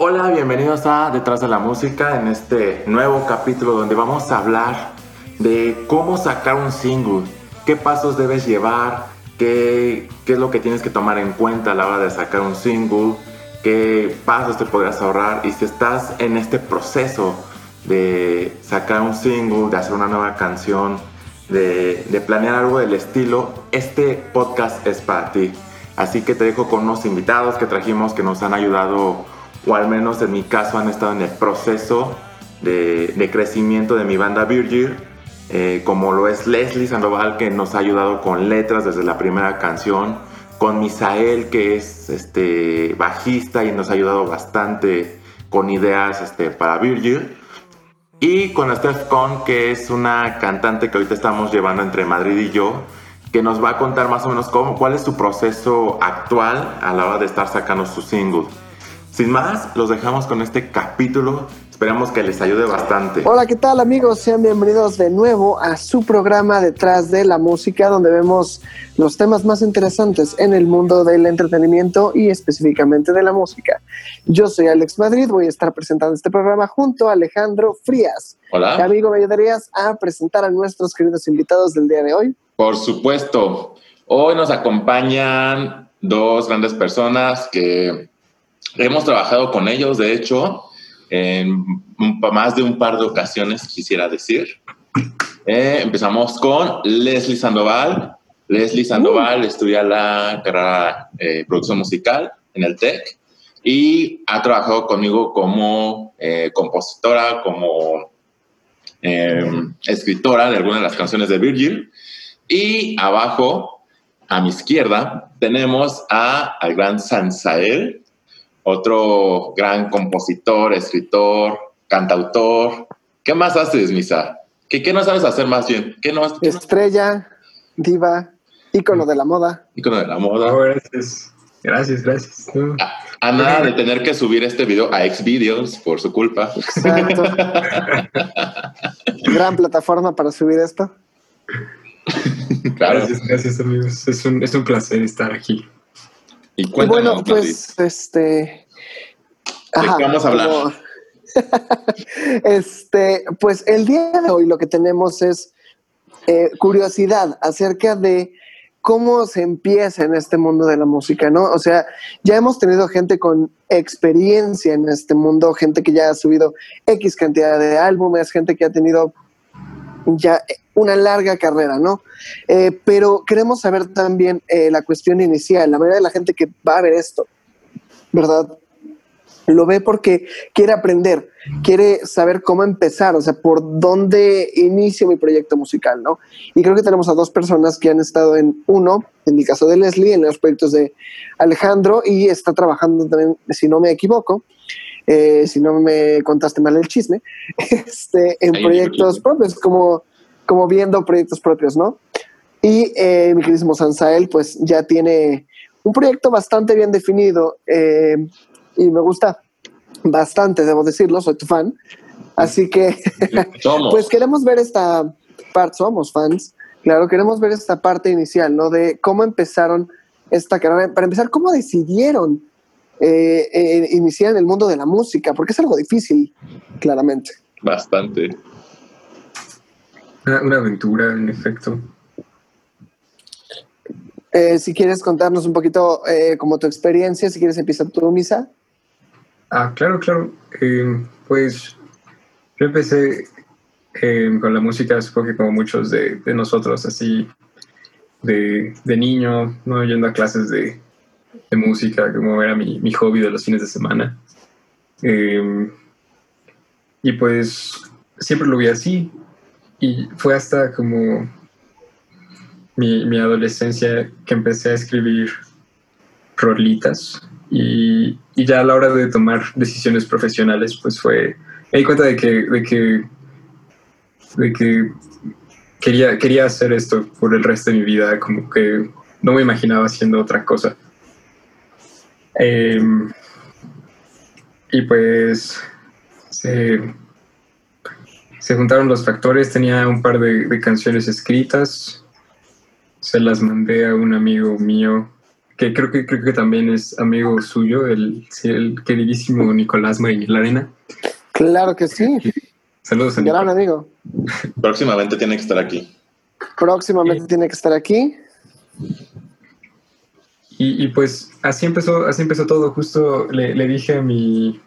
Hola, bienvenidos a Detrás de la Música en este nuevo capítulo donde vamos a hablar de cómo sacar un single, qué pasos debes llevar, qué, qué es lo que tienes que tomar en cuenta a la hora de sacar un single, qué pasos te podrás ahorrar y si estás en este proceso de sacar un single, de hacer una nueva canción, de, de planear algo del estilo, este podcast es para ti. Así que te dejo con unos invitados que trajimos que nos han ayudado, o al menos en mi caso han estado en el proceso de, crecimiento de mi banda Virgil, eh, como lo es Leslie Sandoval, que nos ha ayudado con letras desde la primera canción, con Misael, que es este, bajista y nos ha ayudado bastante con ideas este, para Virgil. Y con Steph Con, que es una cantante que ahorita estamos llevando entre Madrid y yo, que nos va a contar más o menos cómo, cuál es su proceso actual a la hora de estar sacando su single. Sin más, los dejamos con este capítulo. Esperamos que les ayude bastante. Hola, ¿qué tal amigos? Sean bienvenidos de nuevo a su programa Detrás de la Música, donde vemos los temas más interesantes en el mundo del entretenimiento y específicamente de la música. Yo soy Alex Madrid, voy a estar presentando este programa junto a Alejandro Frías. Hola. Amigo, ¿me ayudarías a presentar a nuestros queridos invitados del día de hoy? Por supuesto. Hoy nos acompañan dos grandes personas que hemos trabajado con ellos, de hecho, en más de un par de ocasiones, quisiera decir. Eh, empezamos con Leslie Sandoval. Leslie Sandoval estudia la carrera de producción musical en el TEC y ha trabajado conmigo como eh, compositora, como eh, escritora de algunas de las canciones de Virgil. Y abajo, a mi izquierda, tenemos a, al gran Sansael, otro gran compositor, escritor, cantautor. ¿Qué más haces, Misa? ¿Qué, qué no sabes hacer más bien? ¿Qué no, qué no- Estrella, diva, ícono de la moda. Ícono de la moda. Gracias. Gracias, gracias. A nada de tener que subir este video a Xvideos por su culpa. Exacto. Gran plataforma para subir esto. Claro. Gracias, gracias, amigos. Es un, es un placer estar aquí. Y bueno, pues, este. ¿De qué vamos a hablar? como- este, pues el día de hoy lo que tenemos es eh, curiosidad acerca de cómo se empieza en este mundo de la música, ¿no? O sea, ya hemos tenido gente con experiencia en este mundo, gente que ya ha subido X cantidad de álbumes, gente que ha tenido ya una larga carrera, ¿no? Eh, pero queremos saber también eh, la cuestión inicial, la mayoría de la gente que va a ver esto, ¿verdad? Lo ve porque quiere aprender, quiere saber cómo empezar, o sea, por dónde inicio mi proyecto musical, ¿no? Y creo que tenemos a dos personas que han estado en uno, en el caso de Leslie, en los proyectos de Alejandro, y está trabajando también, si no me equivoco, eh, si no me contaste mal el chisme, este, en Ahí proyectos propios, como, como viendo proyectos propios, ¿no? Y eh, mi queridísimo Sansael, pues ya tiene un proyecto bastante bien definido eh, y me gusta bastante, debo decirlo, soy tu fan. Así que, Somos. pues queremos ver esta parte, somos fans, claro, queremos ver esta parte inicial, ¿no? De cómo empezaron esta carrera. Para empezar, ¿cómo decidieron eh, eh, iniciar en el mundo de la música? Porque es algo difícil, claramente. Bastante. Una, una aventura, en efecto. Eh, si quieres contarnos un poquito eh, como tu experiencia, si quieres empieza tu misa. Ah, claro, claro. Eh, pues yo empecé eh, con la música, supongo que como muchos de, de nosotros, así de, de niño, ¿no? yendo a clases de, de música, como era mi, mi hobby de los fines de semana. Eh, y pues siempre lo vi así. Y fue hasta como mi, mi adolescencia que empecé a escribir rolitas. Y, y ya a la hora de tomar decisiones profesionales, pues fue. Me di cuenta de que, de que, de que quería, quería hacer esto por el resto de mi vida, como que no me imaginaba haciendo otra cosa. Em, y pues se, se juntaron los factores, tenía un par de, de canciones escritas, se las mandé a un amigo mío que creo que creo que también es amigo suyo, el, el queridísimo Nicolás Marín Arena. Claro que sí. Saludos a Gran amigo. Próximamente tiene que estar aquí. Próximamente tiene que estar aquí. Y, pues así empezó, así empezó todo. Justo le, le, dije a mi,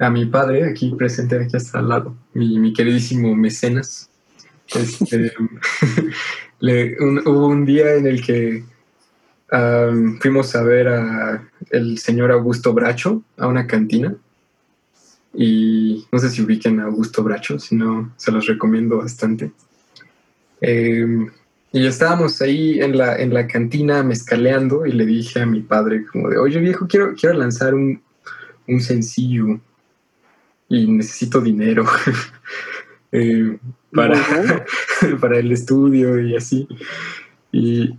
a mi padre, aquí presente, aquí hasta al lado, mi, mi queridísimo mecenas. Este, hubo un día en el que fuimos a ver a el señor Augusto Bracho a una cantina. Y no sé si ubiquen a Augusto Bracho, si no, se los recomiendo bastante. Eh, y estábamos ahí en la, en la cantina mezcaleando y le dije a mi padre como de, oye viejo, quiero, quiero lanzar un, un sencillo y necesito dinero eh, para, para el estudio y así. Y,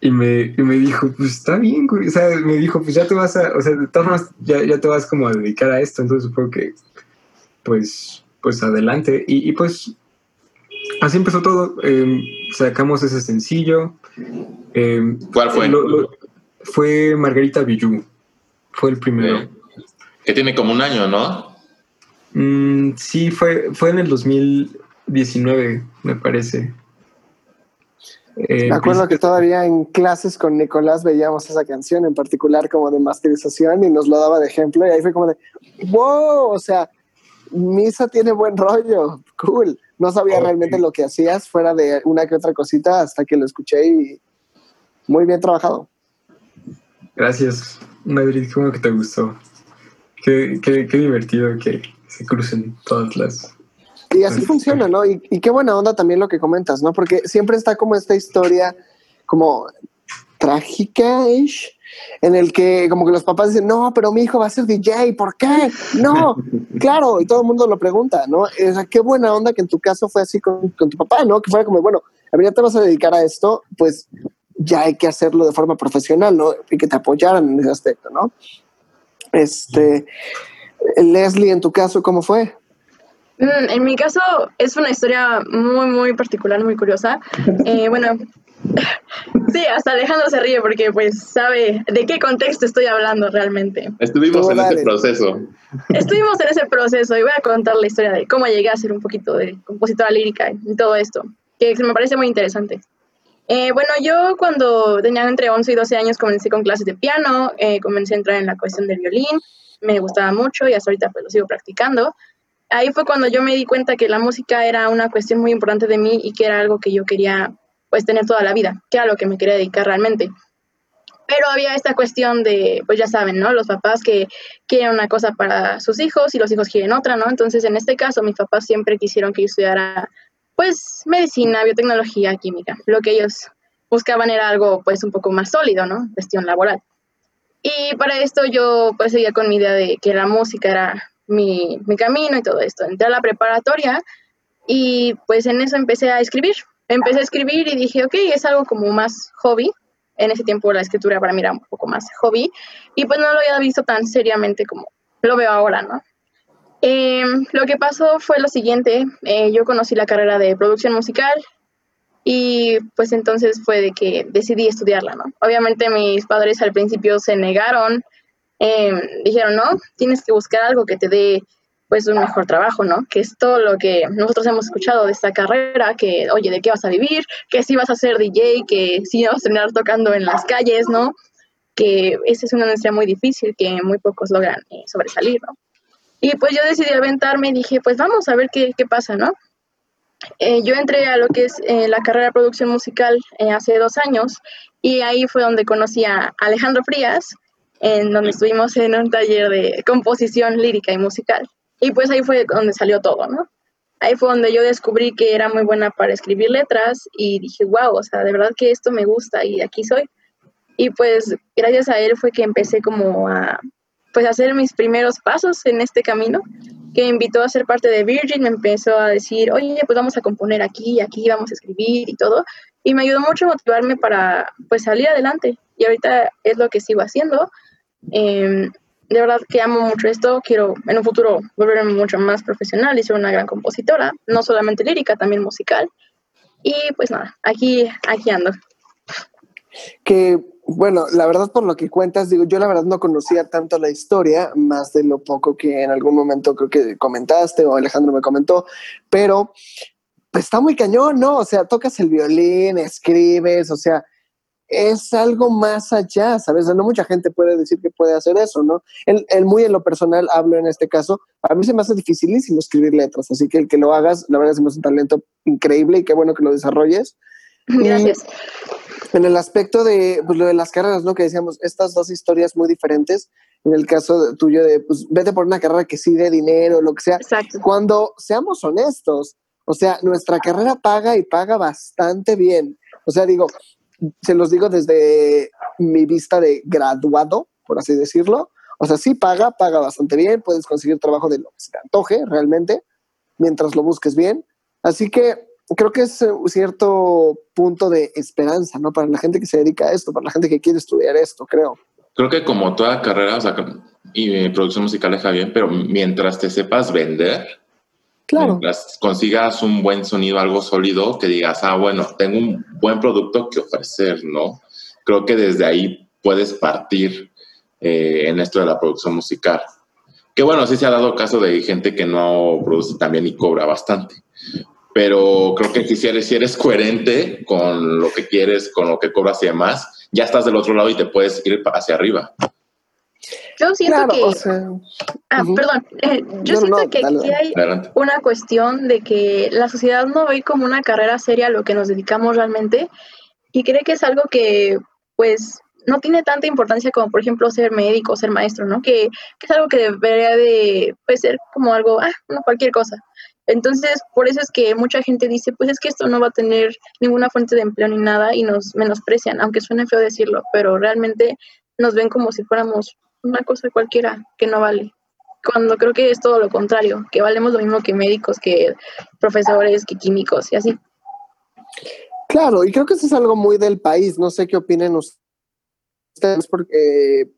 y, me, y, me, dijo, pues está bien, o sea, me dijo, pues ya te vas a, o sea, de todas formas, ya, ya te vas como a dedicar a esto, entonces supongo que, pues, pues adelante. Y, y pues así empezó todo. Em, sacamos ese sencillo. Em, ¿Cuál fue? fue Margarita Villú. Fue el primero. que tiene como un año, ¿no? Mm, sí, fue, fue en el 2019, me parece. me acuerdo que todavía en clases con Nicolás veíamos esa canción en particular como de masterización y nos lo daba de ejemplo y ahí fue como de, wow, o sea, Misa tiene buen rollo, cool. No sabía realmente lo que hacías fuera de una que otra cosita hasta que lo escuché y muy bien trabajado. Gracias, Madrid, ¿cómo que te gustó? Qué, qué, qué divertido que se crucen todas las... Y así funciona, ¿no? Y, y, qué buena onda también lo que comentas, ¿no? Porque siempre está como esta historia como trágica en el que como que los papás dicen, no, pero mi hijo va a ser DJ, ¿por qué? No, claro, y todo el mundo lo pregunta, ¿no? Es qué buena onda que en tu caso fue así con, con tu papá, ¿no? Que fuera como, bueno, a ver, ya te vas a dedicar a esto, pues ya hay que hacerlo de forma profesional, ¿no? Y que te apoyaran en ese aspecto, ¿no? Este, Leslie, en tu caso, ¿cómo fue? Mm, en mi caso es una historia muy, muy particular, muy curiosa. Eh, bueno, Sí, hasta Alejandro se ríe porque pues sabe de qué contexto estoy hablando realmente. Estuvimos en ese proceso. Estuvimos en ese proceso y voy a contar la historia de cómo llegué a ser un poquito de compositora lírica y todo esto, que me parece muy interesante. Eh, bueno, yo cuando tenía entre 11 y 12 años comencé con clases de piano, eh, comencé a entrar en la cuestión del violín, me gustaba mucho y hasta ahorita pues lo sigo practicando. Ahí fue cuando yo me di cuenta que la música era una cuestión muy importante de mí y que era algo que yo quería pues tener toda la vida, que era lo que me quería dedicar realmente. Pero había esta cuestión de, pues ya saben, ¿no? Los papás que quieren una cosa para sus hijos y los hijos quieren otra, ¿no? Entonces, en este caso, mis papás siempre quisieron que yo estudiara, pues, medicina, biotecnología, química. Lo que ellos buscaban era algo, pues, un poco más sólido, ¿no? Cuestión laboral. Y para esto yo, pues, seguía con mi idea de que la música era mi, mi camino y todo esto. Entré a la preparatoria y, pues, en eso empecé a escribir empecé a escribir y dije, ok, es algo como más hobby. En ese tiempo la escritura para mí era un poco más hobby y pues no lo había visto tan seriamente como lo veo ahora, ¿no? Em, lo que pasó fue lo siguiente, eh, yo conocí la carrera de producción musical y pues entonces fue de que decidí estudiarla, ¿no? Obviamente mis padres al principio se negaron, em, dijeron, no, tienes que buscar algo que te dé pues un mejor trabajo, ¿no? Que es todo lo que nosotros hemos escuchado de esta carrera, que, oye, ¿de qué vas a vivir? Que si vas a ser DJ, que si vas a terminar tocando en las calles, ¿no? Que esa es una industria muy difícil que muy pocos logran eh, sobresalir, ¿no? Y pues yo decidí aventarme y dije, pues vamos a ver qué, qué pasa, ¿no? Eh, yo entré a lo que es eh, la carrera de producción musical hace dos años y ahí fue donde conocí a Alejandro Frías, en donde estuvimos en un taller de composición lírica y musical. Y pues ahí fue donde salió todo, ¿no? Ahí fue donde yo descubrí que era muy buena para escribir letras y dije, wow, o sea, de verdad que esto me gusta y aquí soy. Y pues gracias a él fue que empecé como a pues hacer mis primeros pasos en este camino, que me invitó a ser parte de Virgin, me empezó a decir, oye, pues vamos a componer aquí, aquí vamos a escribir y todo, y me ayudó mucho a motivarme para pues salir adelante, y ahorita es lo que sigo haciendo. Eh, de verdad que amo mucho esto, quiero en un futuro volverme mucho más profesional y ser una gran compositora, no solamente lírica, también musical. Y pues nada, aquí, aquí ando. Que Bueno, la verdad por lo que cuentas, digo, yo la verdad no conocía tanto la historia, más de lo poco que en algún momento creo que comentaste o Alejandro me comentó, pero pues, está muy cañón, ¿no? O sea, tocas el violín, escribes, o sea, es algo más allá, ¿sabes? no mucha gente puede decir que puede hacer eso, ¿no? El, el, muy en lo personal, hablo en este caso, a mí se me hace dificilísimo escribir letras, así que el que lo hagas, la verdad es un talento increíble y qué bueno que lo desarrolles. Gracias. en el aspecto de pues, lo de las carreras, ¿no? Que decíamos, estas dos historias muy diferentes, en el caso tuyo de, pues, vete por una carrera que sí dé dinero, lo que sea. Exacto. Cuando seamos honestos, o sea, nuestra carrera paga y paga bastante bien. O sea, digo, se los digo desde mi vista de graduado, por así decirlo. O sea, sí paga, paga bastante bien, puedes conseguir trabajo de lo que se te antoje realmente, mientras lo busques bien. Así que creo que es un cierto punto de esperanza, ¿no? Para la gente que se dedica a esto, para la gente que quiere estudiar esto, creo. Creo que como toda carrera, o sea, y producción musical deja bien, pero mientras te sepas vender, Claro. Mientras consigas un buen sonido, algo sólido, que digas, ah, bueno, tengo un buen producto que ofrecer, ¿no? Creo que desde ahí puedes partir eh, en esto de la producción musical. Que bueno, sí se ha dado caso de gente que no produce también y cobra bastante. Pero creo que si eres, si eres coherente con lo que quieres, con lo que cobras y demás, ya estás del otro lado y te puedes ir hacia arriba. Yo siento que. ah, perdón. Eh, yo siento que aquí hay una cuestión de que la sociedad no ve como una carrera seria a lo que nos dedicamos realmente y cree que es algo que, pues, no tiene tanta importancia como, por ejemplo, ser médico, ser maestro, ¿no? Que, que es algo que debería de pues, ser como algo, ah, no, cualquier cosa. Entonces, por eso es que mucha gente dice, pues es que esto no va a tener ninguna fuente de empleo ni nada y nos menosprecian, aunque suene feo decirlo, pero realmente nos ven como si fuéramos una cosa cualquiera que no vale. Cuando creo que es todo lo contrario, que valemos lo mismo que médicos, que profesores, que químicos y así. Claro, y creo que eso es algo muy del país. No sé qué opinen ustedes porque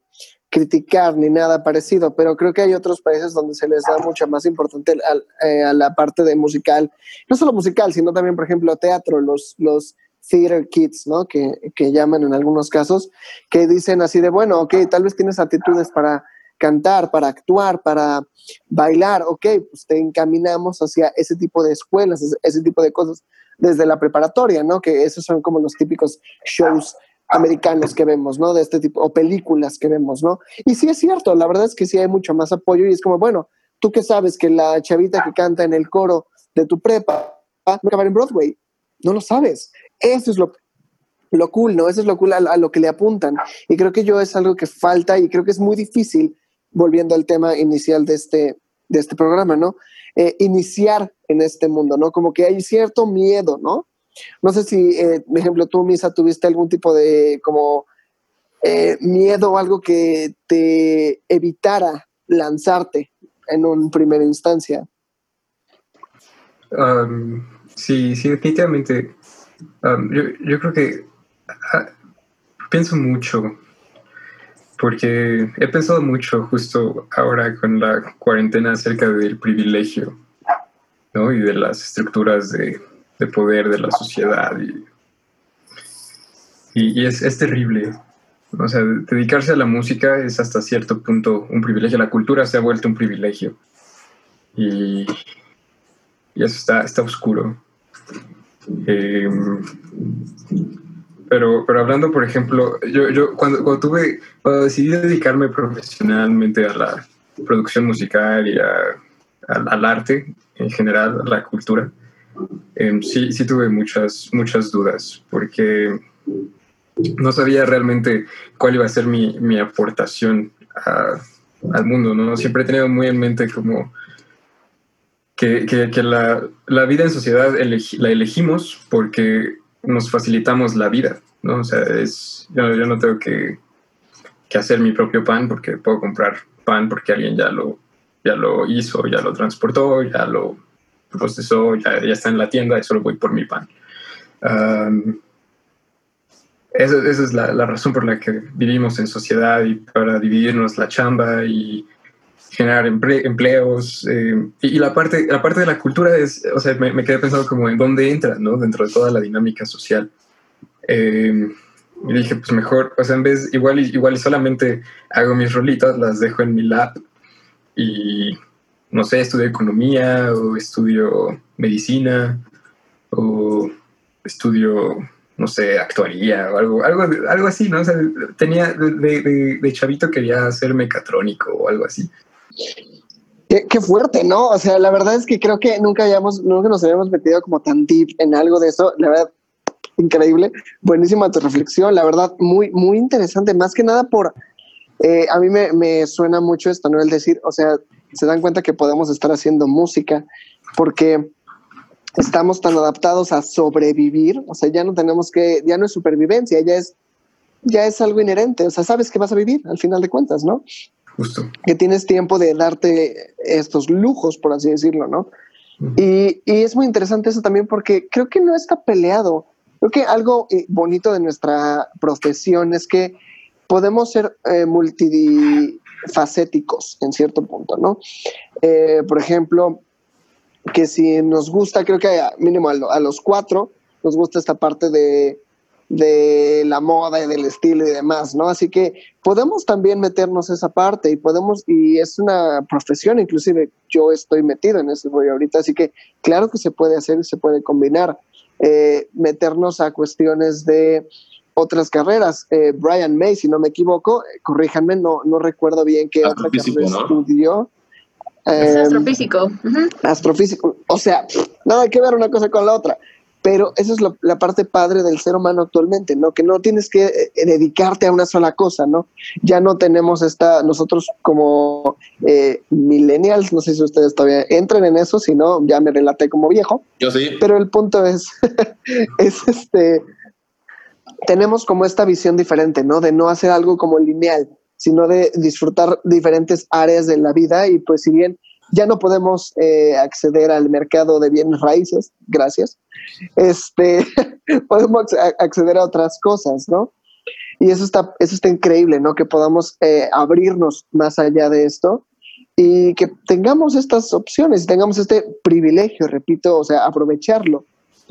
criticar ni nada parecido, pero creo que hay otros países donde se les da mucha más importancia eh, a, la parte de musical, no solo musical, sino también, por ejemplo, teatro, los, los theater kids, ¿no? Que, que, llaman en algunos casos, que dicen así de, bueno, ok, tal vez tienes actitudes para cantar, para actuar, para bailar, ok, pues te encaminamos hacia ese tipo de escuelas, ese tipo de cosas desde la preparatoria, ¿no? Que esos son como los típicos shows americanos que vemos, ¿no? De este tipo, o películas que vemos, ¿no? Y sí es cierto, la verdad es que sí hay mucho más apoyo y es como, bueno, tú que sabes que la chavita que canta en el coro de tu prepa va a acabar en Broadway, no lo sabes. Eso es lo, lo cool, ¿no? Eso es lo cool a, lo que le apuntan. Y creo que yo es algo que falta y creo que es muy difícil, volviendo al tema inicial de este, de este programa, ¿no? Eh, iniciar en este mundo, ¿no? Como que hay cierto miedo, ¿no? No sé si, eh, por ejemplo, tú, Misa, tuviste algún tipo de como eh, miedo o algo que te evitara lanzarte en un primera instancia. Sí, sí, definitivamente yo, yo, creo que ah, pienso mucho, porque he pensado mucho justo ahora con la cuarentena acerca del privilegio, ¿no? Y de las estructuras de, de poder de la sociedad. Y, y, es, es, terrible. O sea, dedicarse a la música es hasta cierto punto un privilegio. La cultura se ha vuelto un privilegio. Y, y eso está, está oscuro. Eh, pero, pero hablando, por ejemplo, yo, yo cuando, cuando, tuve, cuando decidí dedicarme profesionalmente a la producción musical y al arte en general, a la cultura, em, sí, sí tuve muchas, muchas dudas, porque no sabía realmente cuál iba a ser mi, mi aportación al mundo, ¿no? Siempre he tenido muy en mente como que, que, la, la, vida en sociedad la elegimos porque nos facilitamos la vida, ¿no? O sea, es, yo, no tengo que, que, hacer mi propio pan porque puedo comprar pan porque alguien ya lo, ya lo hizo, ya lo transportó, ya lo procesó, ya, ya está en la tienda y solo voy por mi pan. esa, esa, es la, la, razón por la que vivimos en sociedad y para dividirnos la chamba y generar empleos. Eh, y, la, parte, la parte de la cultura es, o sea, me, quedé pensando como en dónde entra, ¿no? Dentro de toda la dinámica social. Eh, Y dije, pues mejor, o sea, en vez, igual, igual solamente hago mis rolitas, las dejo en mi lab y, no sé, estudio economía o estudio medicina o estudio, no sé, actuaría o algo, algo, algo así, ¿no? O sea, tenía, de, chavito quería ser mecatrónico o algo así. Qué, fuerte, ¿no? O sea, la verdad es que creo que nunca habíamos, nunca nos habíamos metido como tan deep en algo de eso. La verdad, increíble. Buenísima tu reflexión. La verdad, muy, muy interesante. Más que nada por, eh, a mí me, me, suena mucho esto, ¿no? El decir, o sea, se dan cuenta que podemos estar haciendo música porque estamos tan adaptados a sobrevivir. O sea, ya no tenemos que, ya no es supervivencia, ya es, ya es algo inherente. O sea, sabes que vas a vivir al final de cuentas, ¿no? Que tienes tiempo de darte estos lujos, por así decirlo, ¿no? y, y, es muy interesante eso también porque creo que no está peleado. Creo que algo eh, bonito de nuestra profesión es que podemos ser eh, multifacéticos en cierto punto, ¿no? Eh, por ejemplo, que si nos gusta, creo que mínimo a los cuatro, nos gusta esta parte de de la moda y del estilo y demás, ¿no? Así que podemos también meternos esa parte y podemos, y es una profesión, inclusive yo estoy metido en ese rollo ahorita, así que claro que se puede hacer y se puede combinar, eh, meternos a cuestiones de otras carreras. Eh, Brian May, si no me equivoco, eh, corríjanme, no, no recuerdo bien qué otra carrera estudió. Es astrofísico. Astrofísico. O sea, nada que ver una cosa con la otra. Pero esa es la parte padre del ser humano actualmente, ¿no? Que no tienes que eh, dedicarte a una sola cosa, ¿no? Ya no tenemos esta, nosotros como eh, millennials, no sé si ustedes todavía entran en eso, si no, ya me relaté como viejo. Yo sí. Pero el punto es, es este, tenemos como esta visión diferente, ¿no? De no hacer algo como lineal, sino de disfrutar diferentes áreas de la vida y pues si bien ya no podemos eh, acceder al mercado de bienes raíces, gracias, este, podemos acceder a otras cosas, ¿no? Y eso está, eso está increíble, ¿no? Que podamos eh, abrirnos más allá de esto y que tengamos estas opciones, tengamos este privilegio, repito, o sea, aprovecharlo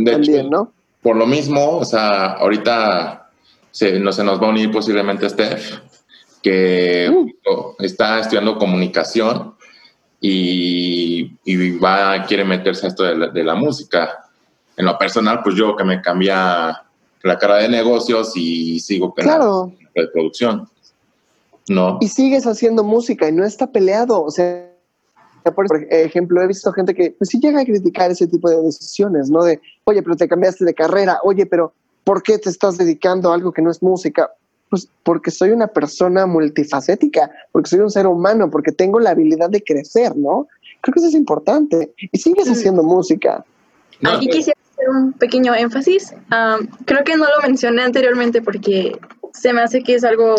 también, ¿no? Por lo mismo, o sea, ahorita se, no, se nos va a unir posiblemente Steph, que uh. está estudiando comunicación y, va, quiere meterse a esto de la, música. En lo personal, pues yo que me cambia la cara de negocios y sigo con claro. la de producción. ¿No? Y sigues haciendo música y no está peleado. O sea, por ejemplo, he visto gente que pues, sí llega a criticar ese tipo de decisiones, ¿no? De, oye, pero te cambiaste de carrera, oye, pero ¿por qué te estás dedicando a algo que no es música? Pues porque soy una persona multifacética, porque soy un ser humano, porque tengo la habilidad de crecer, ¿no? Creo que eso es importante. Y sigues haciendo música. Aquí quisiera hacer un pequeño énfasis. creo que no lo mencioné anteriormente porque se me hace que es algo,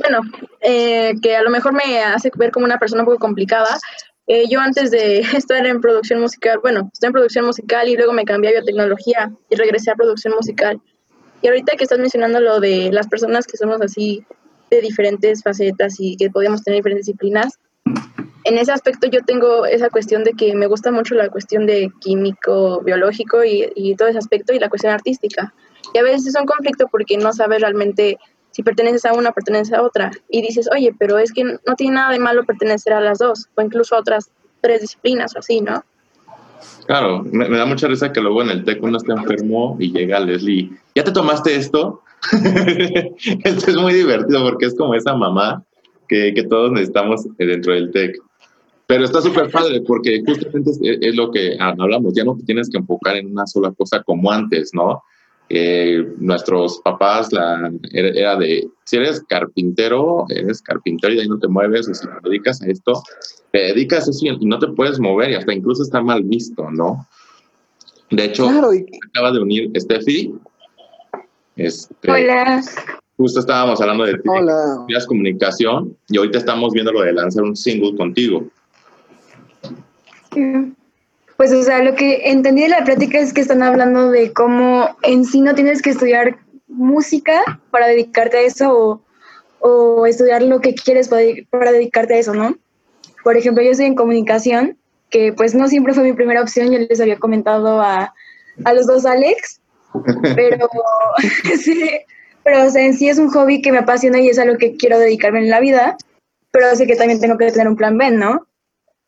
bueno, eh, que a lo mejor me hace ver como una persona un poco complicada. Eh, yo antes de estar en producción musical, bueno, estoy en producción musical y luego me cambié a biotecnología y regresé a producción musical. Y ahorita que estás mencionando lo de las personas que somos así de diferentes facetas y que podemos tener diferentes disciplinas, en ese aspecto yo tengo esa cuestión de que me gusta mucho la cuestión de químico, biológico y, y todo ese aspecto y la cuestión artística. Y a veces es un conflicto porque no sabes realmente si perteneces a una perteneces a otra. Y dices, oye, pero es que no tiene nada de malo pertenecer a las dos o incluso a otras tres disciplinas o así, ¿no? Claro, me, da mucha risa que luego en el TEC uno está enfermo y llega Leslie, ¿ya te tomaste esto? esto es muy divertido porque es como esa mamá que, que todos necesitamos dentro del TEC. Pero está súper padre porque justamente es, lo que hablamos, ya no te tienes que enfocar en una sola cosa como antes, ¿no? Eh, nuestros papás la, era, de, si eres carpintero, eres carpintero y ahí no te mueves, o si te dedicas a esto, te dedicas a eso y no te puedes mover y hasta incluso está mal visto, ¿no? De hecho, acaba de unir Steffi. Este, Hola. Justo estábamos hablando de Hola. comunicación y ahorita estamos viendo lo de lanzar un single contigo. Pues, o sea, lo que entendí de la plática es que están hablando de cómo en sí no tienes que estudiar música para dedicarte a eso o, estudiar lo que quieres para, dedicarte a eso, ¿no? Por ejemplo, yo estoy en comunicación, que pues no siempre fue mi primera opción, yo les había comentado a, a los dos Alex, pero, sí, pero o sea, en sí es un hobby que me apasiona y es a lo que quiero dedicarme en la vida, pero sé que también tengo que tener un plan B, ¿no?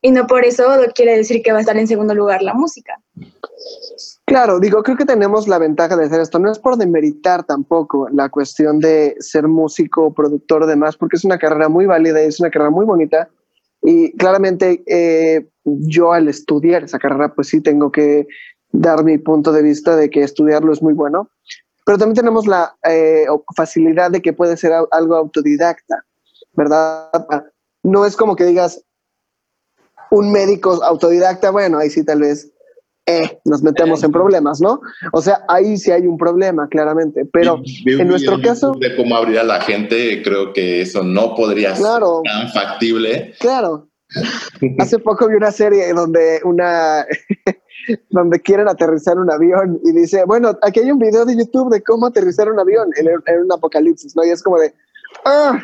Y no por eso quiere decir que va a estar en segundo lugar la música. Claro, digo, creo que tenemos la ventaja de hacer esto. No es por demeritar tampoco la cuestión de ser músico, productor, demás, porque es una carrera muy válida y es una carrera muy bonita. Y claramente eh, yo al estudiar esa carrera, pues sí tengo que dar mi punto de vista de que estudiarlo es muy bueno. Pero también tenemos la eh, facilidad de que puede ser algo autodidacta, ¿verdad? No es como que digas un médico autodidacta, bueno, ahí sí tal vez eh, nos metemos en problemas, ¿no? O sea, ahí sí hay un problema, claramente. Pero en nuestro caso. De cómo abrir a la gente, creo que eso no podría ser tan factible. Claro. Hace poco vi una serie donde una. donde quieren aterrizar un avión y dice, bueno, aquí hay un video de YouTube de cómo aterrizar un avión en, en un apocalipsis, ¿no? Y es como de, ah,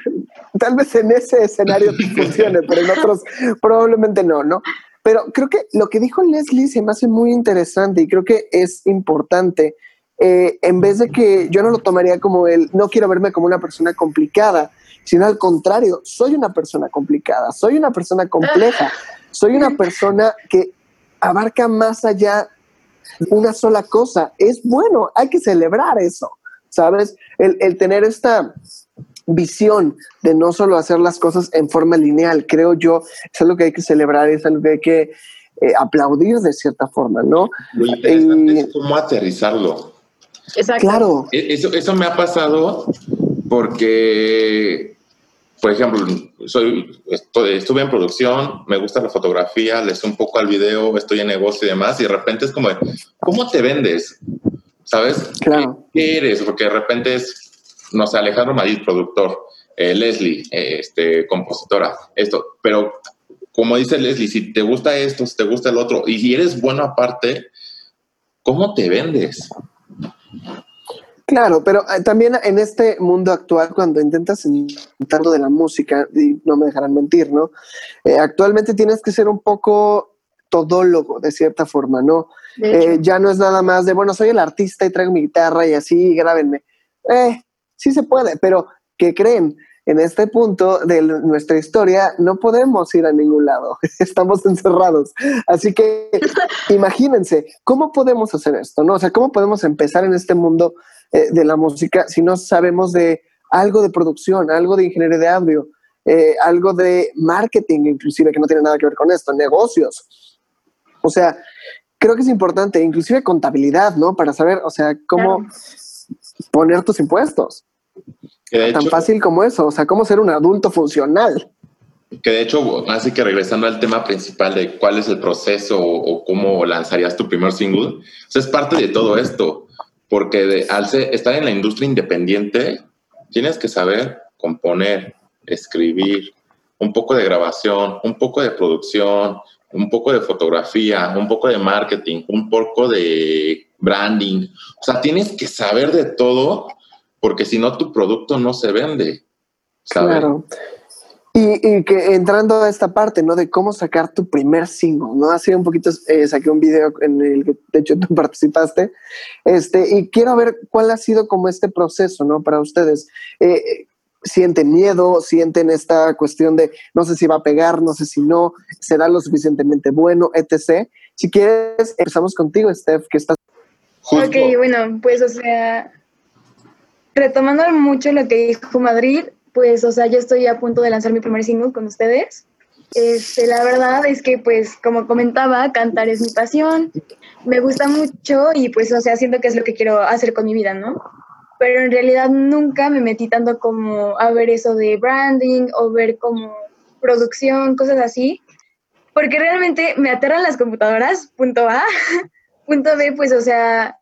tal vez en ese escenario funcione, pero en otros probablemente no, ¿no? Pero creo que lo que dijo Leslie se me hace muy interesante y creo que es importante. Eh, en vez de que yo no lo tomaría como el, no quiero verme como una persona complicada, sino al contrario, soy una persona complicada, soy una persona compleja, soy una persona que abarca más allá una sola cosa. Es bueno, hay que celebrar eso, ¿sabes? El, el tener esta visión de no solo hacer las cosas en forma lineal, creo yo, es algo que hay que celebrar, es algo que hay que eh, aplaudir de cierta forma, ¿no? Lo interesante es cómo aterrizarlo. Exacto. Claro. E, eso, eso me ha pasado porque, por ejemplo, soy, estuve en producción, me gusta la fotografía, le un poco al video, estoy en negocio y demás, y de repente es como, ¿cómo te vendes? ¿Sabes? Claro. ¿Qué eres? Porque de repente es no sé, Alejandro Madrid, productor, eh, Leslie, eh, este, compositora, esto, pero como dice Leslie, si te gusta esto, si te gusta el otro, y si eres bueno aparte, ¿cómo te vendes? Claro, pero eh, también en este mundo actual, cuando intentas intentarlo de la música, y no me dejarán mentir, ¿no? actualmente tienes que ser un poco todólogo, de cierta forma, ¿no? ya no es nada más de, bueno, soy el artista y traigo mi guitarra y así, grábenme. Eh, sí se puede, pero ¿qué creen? En este punto de nuestra historia no podemos ir a ningún lado, estamos encerrados. Así que imagínense, ¿cómo podemos hacer esto? ¿no? O sea, ¿cómo podemos empezar en este mundo eh, de la música si no sabemos de algo de producción, algo de ingeniería de audio, eh, algo de marketing inclusive, que no tiene nada que ver con esto, negocios? O sea, creo que es importante, inclusive contabilidad, ¿no? Para saber, o sea, cómo poner tus impuestos. Tan fácil como eso, o sea, cómo ser un adulto funcional. Que de hecho, así que regresando al tema principal de cuál es el proceso o, cómo lanzarías tu primer single, es parte de todo esto, porque al estar en la industria independiente, tienes que saber componer, escribir, un poco de grabación, un poco de producción, un poco de fotografía, un poco de marketing, un poco de branding. O sea, tienes que saber de todo porque si no tu producto no se vende. Claro. Y, que entrando a esta parte, ¿no? De cómo sacar tu primer single, ¿no? Hace un poquito eh, saqué un video en el que de hecho tú participaste, este, y quiero ver cuál ha sido como este proceso, ¿no? Para ustedes. Eh, sienten miedo, sienten esta cuestión de no sé si va a pegar, no sé si no, será lo suficientemente bueno, etc. Si quieres, empezamos contigo, Steph, que estás... Ok, bueno, pues o sea, retomando mucho lo que dijo Madrid, pues, o sea, yo estoy a punto de lanzar mi primer single con ustedes. Este, la verdad es que, pues, como comentaba, cantar es mi pasión, me gusta mucho y, pues, o sea, siento que es lo que quiero hacer con mi vida, ¿no? Pero en realidad nunca me metí tanto como a ver eso de branding o ver como producción, cosas así, porque realmente me aterran las computadoras, punto A. punto B, pues, o sea,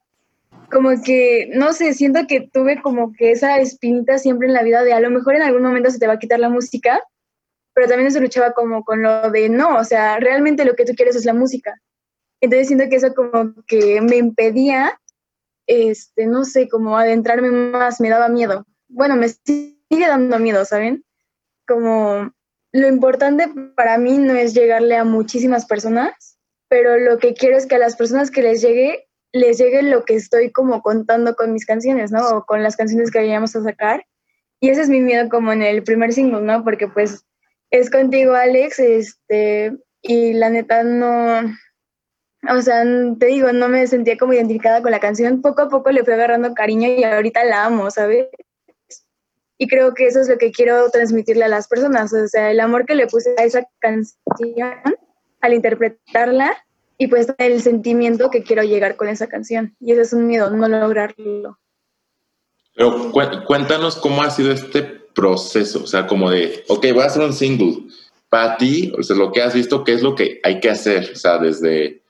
como que, no sé, siento que tuve como que esa espinita siempre en la vida de a lo mejor en algún momento se te va a quitar la música, pero también se luchaba como con lo de no, o sea, realmente lo que tú quieres es la música. Entonces siento que eso como que me impedía, este, no sé, como adentrarme más, me daba miedo. Bueno, me sigue dando miedo, ¿saben? Como lo importante para mí no es llegarle a muchísimas personas, pero lo que quiero es que a las personas que les llegue les llegue lo que estoy como contando con mis canciones, ¿no? O con las canciones que vayamos a sacar. Y ese es mi miedo como en el primer single, ¿no? Porque pues es contigo, Alex, este, y la neta no, o sea, te digo, no me sentía como identificada con la canción. Poco a poco le fui agarrando cariño y ahorita la amo, ¿sabes? Y creo que eso es lo que quiero transmitirle a las personas, o sea, el amor que le puse a esa canción al interpretarla y pues el sentimiento que quiero llegar con esa canción. Y ese es un miedo, no lograrlo. Pero cuéntanos cómo ha sido este proceso, o sea, como de, ok, voy a hacer un single. Para ti, o sea, lo que has visto, ¿qué es lo que hay que hacer? O sea, desde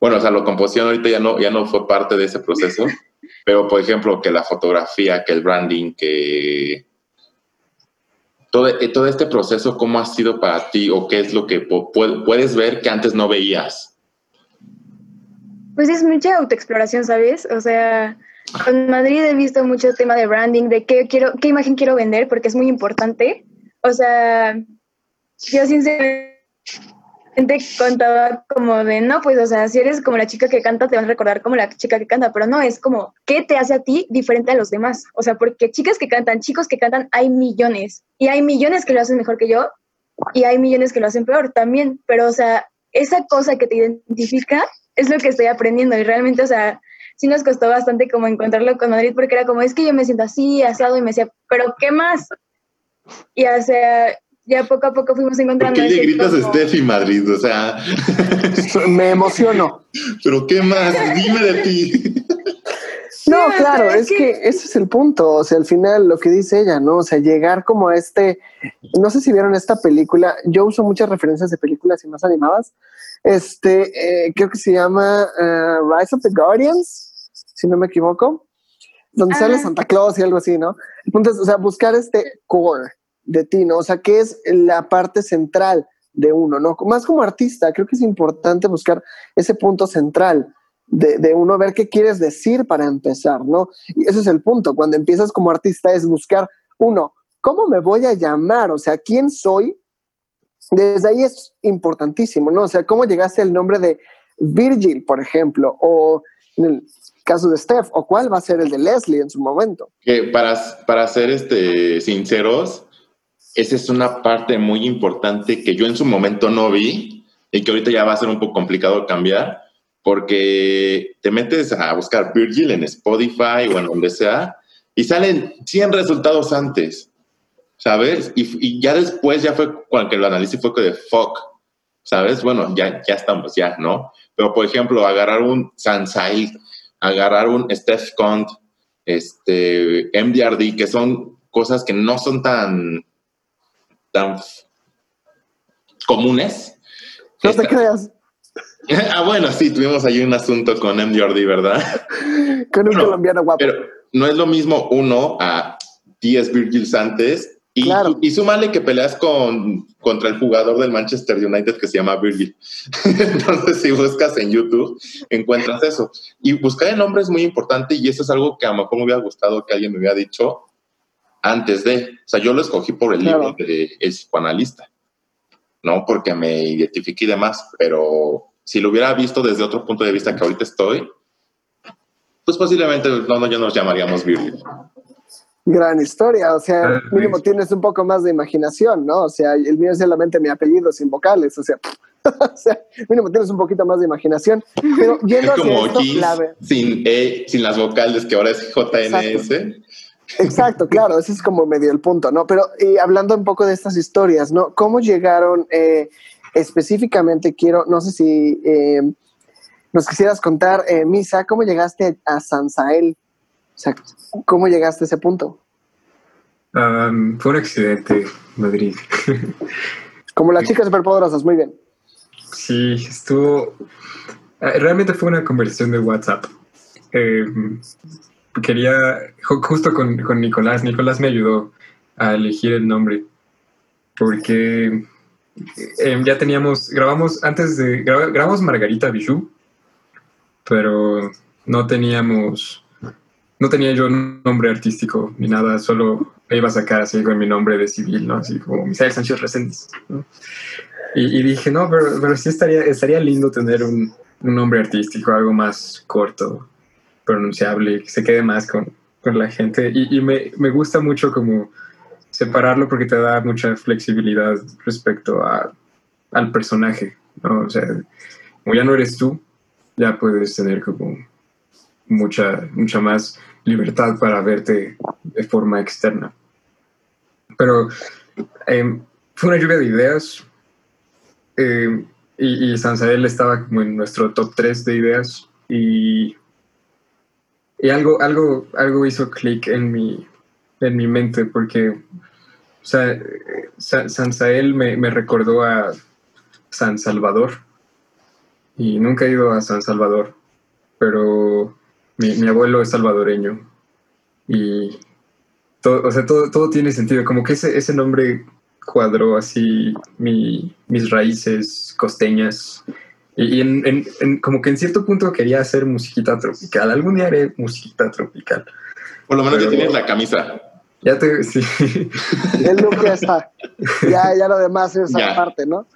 bueno, o sea, la composición ahorita ya no, ya no fue parte de ese proceso, pero por ejemplo, que la fotografía, que el branding, que todo, eh, todo este proceso, ¿cómo ha sido para ti o qué es lo que puedes ver que antes no veías? Pues es mucha autoexploración, ¿sabes? O sea, en Madrid he visto mucho tema de branding, de qué, quiero, qué imagen quiero vender, porque es muy importante. O sea, yo sinceramente contaba como de, no, pues, o sea, si eres como la chica que canta, te van a recordar como la chica que canta, pero no, es como, ¿qué te hace a ti diferente a los demás? O sea, porque chicas que cantan, chicos que cantan, hay millones, y hay millones que lo hacen mejor que yo, y hay millones que lo hacen peor también, pero, o sea, esa cosa que te identifica es lo que estoy aprendiendo, y realmente, o sea, sí nos costó bastante como encontrarlo con Madrid, porque era como, es que yo me siento así, asado, y me decía, pero ¿qué más? Y o sea, ya poco a poco fuimos encontrando. ¿Por qué le gritas a Steffi Madrid? O sea. Me emociono. Pero ¿qué más? Dime de ti. No, claro, es que... ese es el punto. O sea, al final lo que dice ella, ¿no? O sea, llegar como a este. No sé si vieron esta película. Yo uso muchas referencias de películas y más animadas. Este, eh, creo que se llama eh, Rise of the Guardians, si no me equivoco, donde sale Santa Claus y algo así, ¿no? El punto es, o sea, buscar este core, de ti, ¿no? O sea, ¿qué es la parte central de uno, ¿no? Más como artista, creo que es importante buscar ese punto central de, de, uno, ver qué quieres decir para empezar, ¿no? Y ese es el punto, cuando empiezas como artista es buscar, uno, ¿cómo me voy a llamar? O sea, ¿quién soy? Desde ahí es importantísimo, ¿no? O sea, ¿cómo llegaste al nombre de Virgil, por ejemplo? O en el caso de Steph, o cuál va a ser el de Leslie en su momento. Que para, para ser este, sinceros, esa es una parte muy importante que yo en su momento no vi y que ahorita ya va a ser un poco complicado cambiar, porque te metes a buscar Virgil en Spotify o en donde sea y salen 100 resultados antes, ¿sabes? Y, ya después ya fue cuando lo analicé fue de fuck, ¿sabes? Bueno, ya, ya estamos, ya, ¿no? Pero por ejemplo, agarrar un Sansai, agarrar un Steph Cont, este, MDRD, que son cosas que no son tan tan comunes. No te creas. ah, bueno, sí, tuvimos ahí un asunto con M. Jordi, ¿verdad? con un colombiano guapo. Pero no es lo mismo uno a 10 Virgil antes y, claro. y súmale que peleas con, contra el jugador del Manchester United que se llama Virgil. Entonces, si buscas en YouTube, encuentras eso. Y buscar el nombre es muy importante y eso es algo que a lo mejor me hubiera gustado que alguien me hubiera dicho antes de, o sea, yo lo escogí por el libro de El psicoanalista, no porque me identifiqué y demás, pero si lo hubiera visto desde otro punto de vista que ahorita estoy, pues posiblemente no, no ya nos llamaríamos Virgil. Gran historia, o sea, ah, mínimo tienes un poco más de imaginación, ¿no? O sea, el mío es solamente mi apellido sin vocales, o sea, o sea, mínimo tienes un poquito más de imaginación. Pero yendo es como esto, sin E, sin las vocales, que ahora es JNS. Exacto, claro, ese es como medio el punto, ¿no? Pero y hablando un poco de estas historias, ¿no? ¿Cómo llegaron eh, específicamente? Quiero, no sé si eh, nos quisieras contar, eh, Misa, ¿cómo llegaste a Sansael? ¿Cómo llegaste a ese punto? fue un accidente, Madrid. como las chicas superpoderosas, muy bien. Sí, estuvo. Realmente fue una conversación de WhatsApp quería, justo con, con, Nicolás, Nicolás me ayudó a elegir el nombre, porque eh, ya teníamos, grabamos antes de, grabamos Margarita Bijou, pero no teníamos, no tenía yo un nombre artístico ni nada, solo me iba a sacar así con mi nombre de civil, ¿no? Así como Misael Sánchez Reséndiz. Y, y, dije, no, pero, pero sí estaría, estaría lindo tener un, un nombre artístico, algo más corto, pronunciable, que se quede más con, con la gente. Y, y me, me, gusta mucho como separarlo porque te da mucha flexibilidad respecto al personaje, ¿no? O sea, como ya no eres tú, ya puedes tener como mucha, mucha más libertad para verte de forma externa. Pero eh, fue una lluvia de ideas eh, y, y Sansael estaba como en nuestro top 3 de ideas y, y algo, algo, algo hizo clic en mi, en mi mente porque o sea, Sansael me, me recordó a San Salvador y nunca he ido a San Salvador, pero mi, mi abuelo es salvadoreño y todo, o sea, todo, todo, tiene sentido, como que ese, ese nombre cuadró así mi, mis raíces costeñas y, y en, en, en, como que en cierto punto quería hacer musiquita tropical, algún día haré musiquita tropical. Por lo menos pero, ya tienes la camisa. Ya te, sí. El look ya está. Ya, ya lo demás es ya. aparte, ¿no?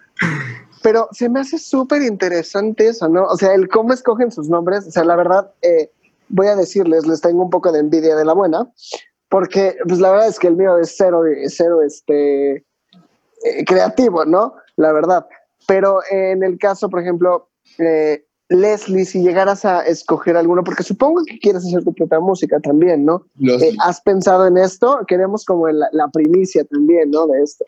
Pero se me hace súper interesante eso, ¿no? O sea, el cómo escogen sus nombres. O sea, la verdad, eh, voy a decirles, les tengo un poco de envidia de la buena, porque pues la verdad es que el mío es cero, cero este, eh, creativo, ¿no? La verdad. Pero en el caso, por ejemplo, eh, Leslie, si llegaras a escoger alguno, porque supongo que quieres hacer tu propia música también, ¿no? Eh, ¿Has pensado en esto? Queremos como la, la, primicia también, ¿no? De esto.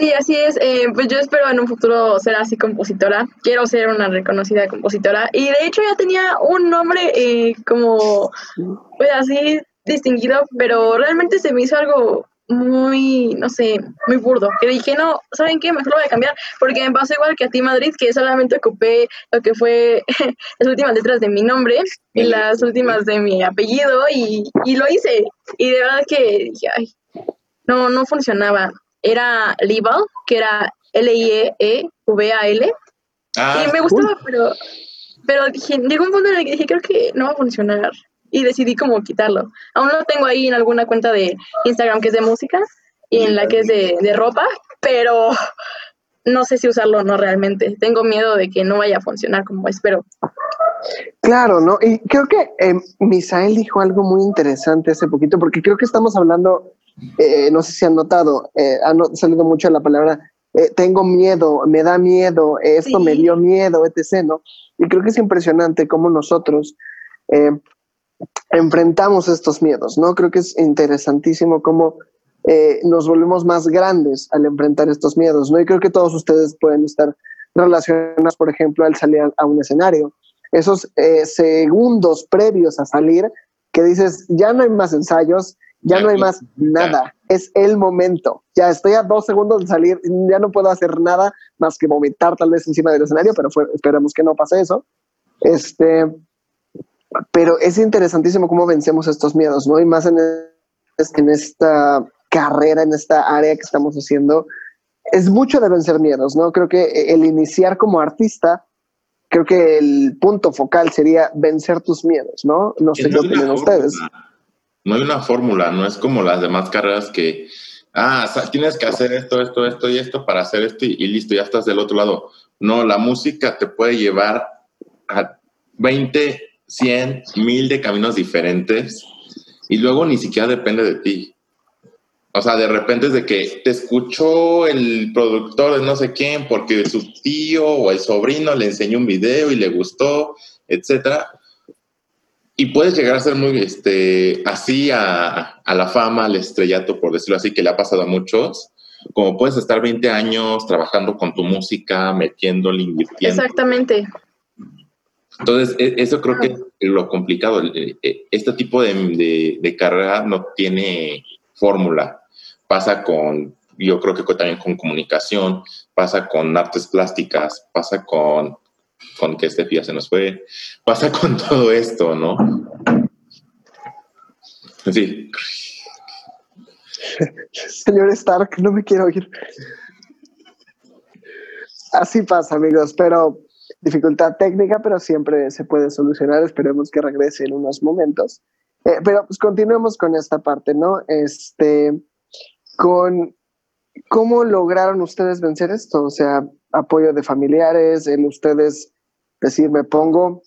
Sí, así es. Eh, pues yo espero en un futuro ser así compositora. Quiero ser una reconocida compositora. Y de hecho ya tenía un nombre eh, como, pues así distinguido, pero realmente se me hizo algo muy, no sé, muy burdo. Que dije, no, ¿saben qué? Mejor lo voy a cambiar. Porque me pasó igual que a ti, Madrid, que solamente ocupé lo que fue las últimas letras de mi nombre y las últimas de mi apellido y, y lo hice. Y de verdad que dije, ay, no, no funcionaba era Lival, que era L-I-E-V-A-L. Ah, y me gustaba, cool. pero, pero dije, llegó un punto en el que dije, creo que no va a funcionar. Y decidí como quitarlo. Aún lo tengo ahí en alguna cuenta de Instagram que es de música y en la que es de, de ropa, pero no sé si usarlo o no realmente. Tengo miedo de que no vaya a funcionar como espero. Claro, ¿no? Y creo que eh, Misael dijo algo muy interesante hace poquito, porque creo que estamos hablando eh, no sé si han notado, eh, ha salido mucho la palabra, eh, tengo miedo, me da miedo, esto sí. me dio miedo, etc. ¿no? Y creo que es impresionante cómo nosotros eh, enfrentamos estos miedos, ¿no? Creo que es interesantísimo cómo nos volvemos más grandes al enfrentar estos miedos, ¿no? Y creo que todos ustedes pueden estar relacionados, por ejemplo, al salir a un escenario. Esos segundos previos a salir, que dices, ya no hay más ensayos, ya no hay más nada, es el momento. Ya estoy a dos segundos de salir, ya no puedo hacer nada más que vomitar tal vez encima del escenario, pero fue, esperemos que no pase eso. Este, pero es interesantísimo cómo vencemos estos miedos, ¿no? Y más en, en esta carrera, en esta área que estamos haciendo, es mucho de vencer miedos, ¿no? Creo que el iniciar como artista, creo que el punto focal sería vencer tus miedos, ¿no? No sé qué opinan ustedes. No hay una fórmula, no es como las demás carreras que, ah, tienes que hacer esto, esto, esto y esto para hacer esto y, y listo, ya estás del otro lado. No, la música te puede llevar a 20, 100, 1000 de caminos diferentes y luego ni siquiera depende de ti. O sea, de repente es de que te escuchó el productor de no sé quién porque su tío o el sobrino le enseñó un video y le gustó, etcétera y puedes llegar a ser muy este, así a, a, la fama, al estrellato, por decirlo así, que le ha pasado a muchos. Como puedes estar 20 años trabajando con tu música, metiéndole, invirtiendo. Exactamente. Entonces, e, eso creo que es lo complicado. E, este tipo de, de, de carrera no tiene fórmula. Pasa con, yo creo que también con comunicación, pasa con artes plásticas, pasa con con que este ya se nos fue. Pasa con todo esto, ¿no? Sí. Señor Stark, no me quiero ir. Así pasa, amigos, pero dificultad técnica, pero siempre se puede solucionar. Esperemos que regrese en unos momentos. Eh, pero pues continuemos con esta parte, ¿no? Este, con cómo lograron ustedes vencer esto, o sea, apoyo de familiares, el ustedes decir, me pongo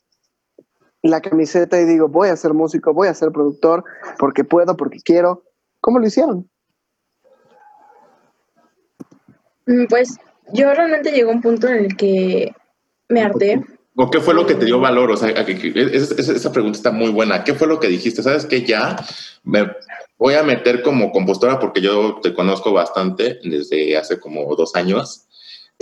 la camiseta y digo, voy a ser músico, voy a ser productor, porque puedo, porque quiero. ¿Cómo lo hicieron? Mm, Pues yo realmente llegó un punto en el que me harté. ¿O qué fue lo que te dio valor? O sea, a que- que- esa, pregunta está muy buena. ¿Qué fue lo que dijiste? ¿Sabes que Ya me voy a meter como compositora porque yo te conozco bastante desde hace como dos años.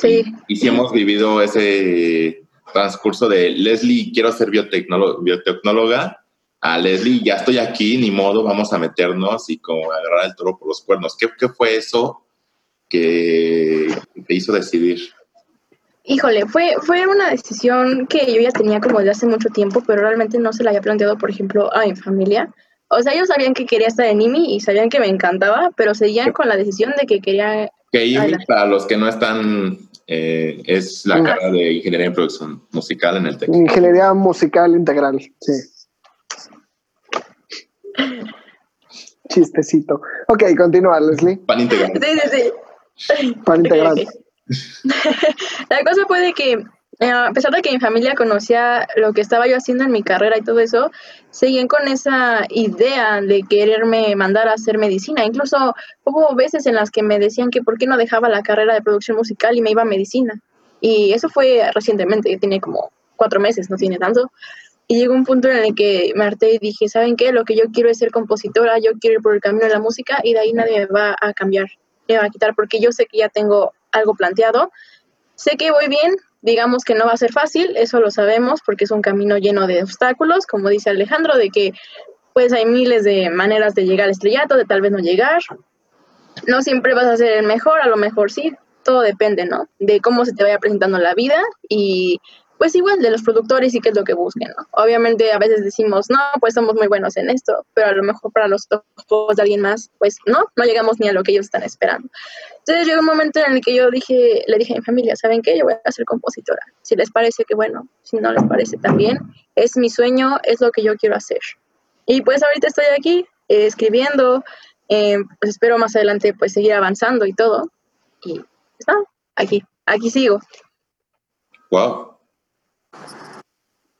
Sí. Y, y sí hemos vivido ese transcurso de Leslie, quiero ser biotecnóloga, a Leslie, ya estoy aquí, ni modo, vamos a meternos y como agarrar el toro por los cuernos. ¿Qué, qué fue eso que te hizo decidir? Híjole, fue, fue una decisión que yo ya tenía como desde hace mucho tiempo, pero realmente no se la había planteado, por ejemplo, a mi familia. O sea, ellos sabían que quería estar en IMI y sabían que me encantaba, pero seguían con la decisión de que quería... Que IMI, para los que no están, eh, es la carrera de Ingeniería en Producción Musical en el TEC. Ingeniería musical integral, sí. Chistecito. Ok, continúa, Leslie. Pan integral. Sí, sí, sí. Ok, integral. La cosa fue de que, eh, a pesar de que mi familia conocía lo que estaba yo haciendo en mi carrera y todo eso, seguían con esa idea de quererme mandar a hacer medicina. Incluso hubo veces en las que me decían que por qué no dejaba la carrera de producción musical y me iba a medicina. Y eso fue recientemente, tiene como cuatro meses, no tiene tanto. Y llegó un punto en el que me harté y dije, ¿saben qué? Lo que yo quiero es ser compositora, yo quiero ir por el camino de la música y de ahí nadie me va a cambiar, me va a quitar, porque yo sé que ya tengo algo planteado. Sé que voy bien, digamos que no va a ser fácil, eso lo sabemos, porque es un camino lleno de obstáculos, como dice Alejandro, de que pues hay miles de maneras de llegar al estrellato, de tal vez no llegar. No siempre vas a ser el mejor, a lo mejor sí, todo depende, ¿no? De cómo se te vaya presentando la vida y pues igual de los productores y qué es lo que busquen, ¿no? Obviamente a veces decimos, no, pues somos muy buenos en esto, pero a lo mejor para los ojos de alguien más, pues no, no llegamos ni a lo que ellos están esperando. Entonces llegó un momento en el que yo dije, le dije a mi familia, ¿saben qué? Yo voy a ser compositora. Si les parece que bueno, si no les parece también, es mi sueño, es lo que yo quiero hacer. Y pues ahorita estoy aquí eh, escribiendo, eh, pues espero más adelante pues seguir avanzando y todo. Y pues nada, aquí, aquí sigo. Wow.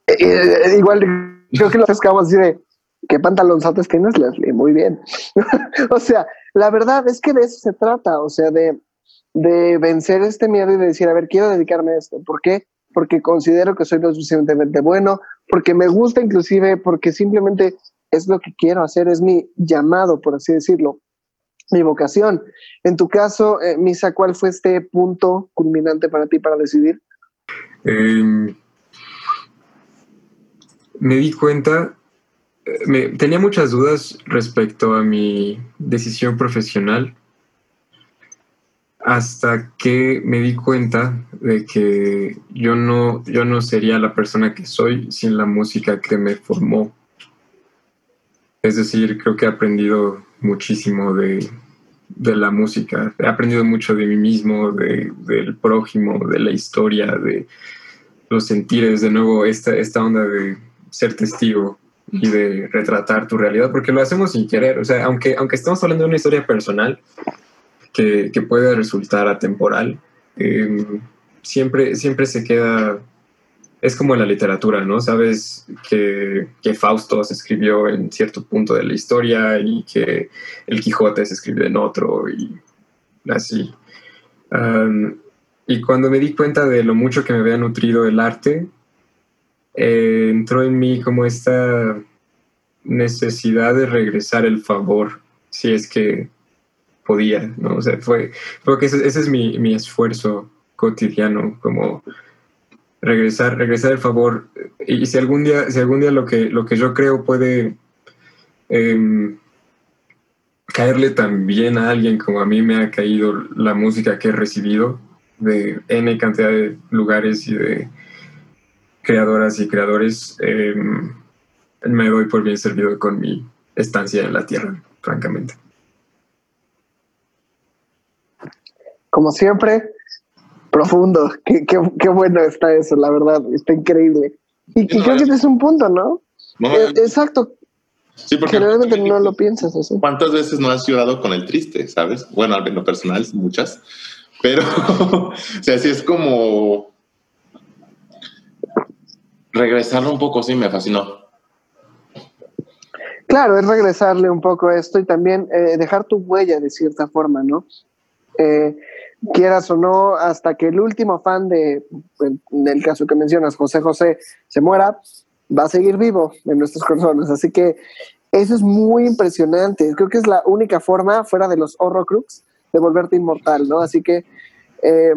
Eh, eh, igual creo que lo pescamos así de ¿qué pantalonzotes tienes, Leslie? Muy bien. o sea, la verdad es que de eso se trata, o sea, de, de vencer este miedo y de decir, a ver, quiero dedicarme a esto. ¿Por qué? Porque considero que soy lo suficientemente bueno, porque me gusta inclusive, porque simplemente es lo que quiero hacer, es mi llamado, por así decirlo, mi vocación. En tu caso, eh, Misa, ¿cuál fue este punto culminante para ti para decidir? Eh, me di cuenta, me, tenía muchas dudas respecto a mi decisión profesional hasta que me di cuenta de que yo no, yo no sería la persona que soy sin la música que me formó. Es decir, creo que he aprendido muchísimo de, de la música. He aprendido mucho de mí mismo, de, del prójimo, de la historia, de los sentires, de nuevo, esta, esta onda de ser testigo y de retratar tu realidad, porque lo hacemos sin querer. O sea, aunque, aunque estamos hablando de una historia personal que, que puede resultar atemporal, eh, siempre, siempre se queda... Es como en la literatura, ¿no? Sabes que, que Fausto se escribió en cierto punto de la historia y que el Quijote se escribió en otro y así. Um, y cuando me di cuenta de lo mucho que me había nutrido el arte, eh, entró en mí como esta necesidad de regresar el favor, si es que podía, ¿no? O sea, fue, porque ese, ese es mi, mi, esfuerzo cotidiano, como regresar, regresar el favor. Y, si algún día, si algún día lo que, lo que yo creo puede eh, caerle tan bien a alguien como a mí me ha caído la música que he recibido de N cantidad de lugares y de creadoras y creadores, eh, me doy por bien servido con mi estancia en la Tierra, francamente. Como siempre, profundo. Qué, qué, qué, bueno está eso, la verdad. Está increíble. Y, y creo que ese es un punto, ¿no? no eh, exacto. Sí, porque Generalmente no lo piensas así. ¿Cuántas veces no has llorado con el triste, sabes? Bueno, en lo personal, muchas. Pero, o sea, sí es como... regresarlo un poco, sí, me fascinó. Claro, es regresarle un poco a esto y también eh, dejar tu huella de cierta forma, ¿no? Eh, quieras o no, hasta que el último fan de, en el caso que mencionas, José José, se muera, va a seguir vivo en nuestros corazones. Así que eso es muy impresionante. Creo que es la única forma, fuera de los Horrocrux, de volverte inmortal, ¿no? Así que eh,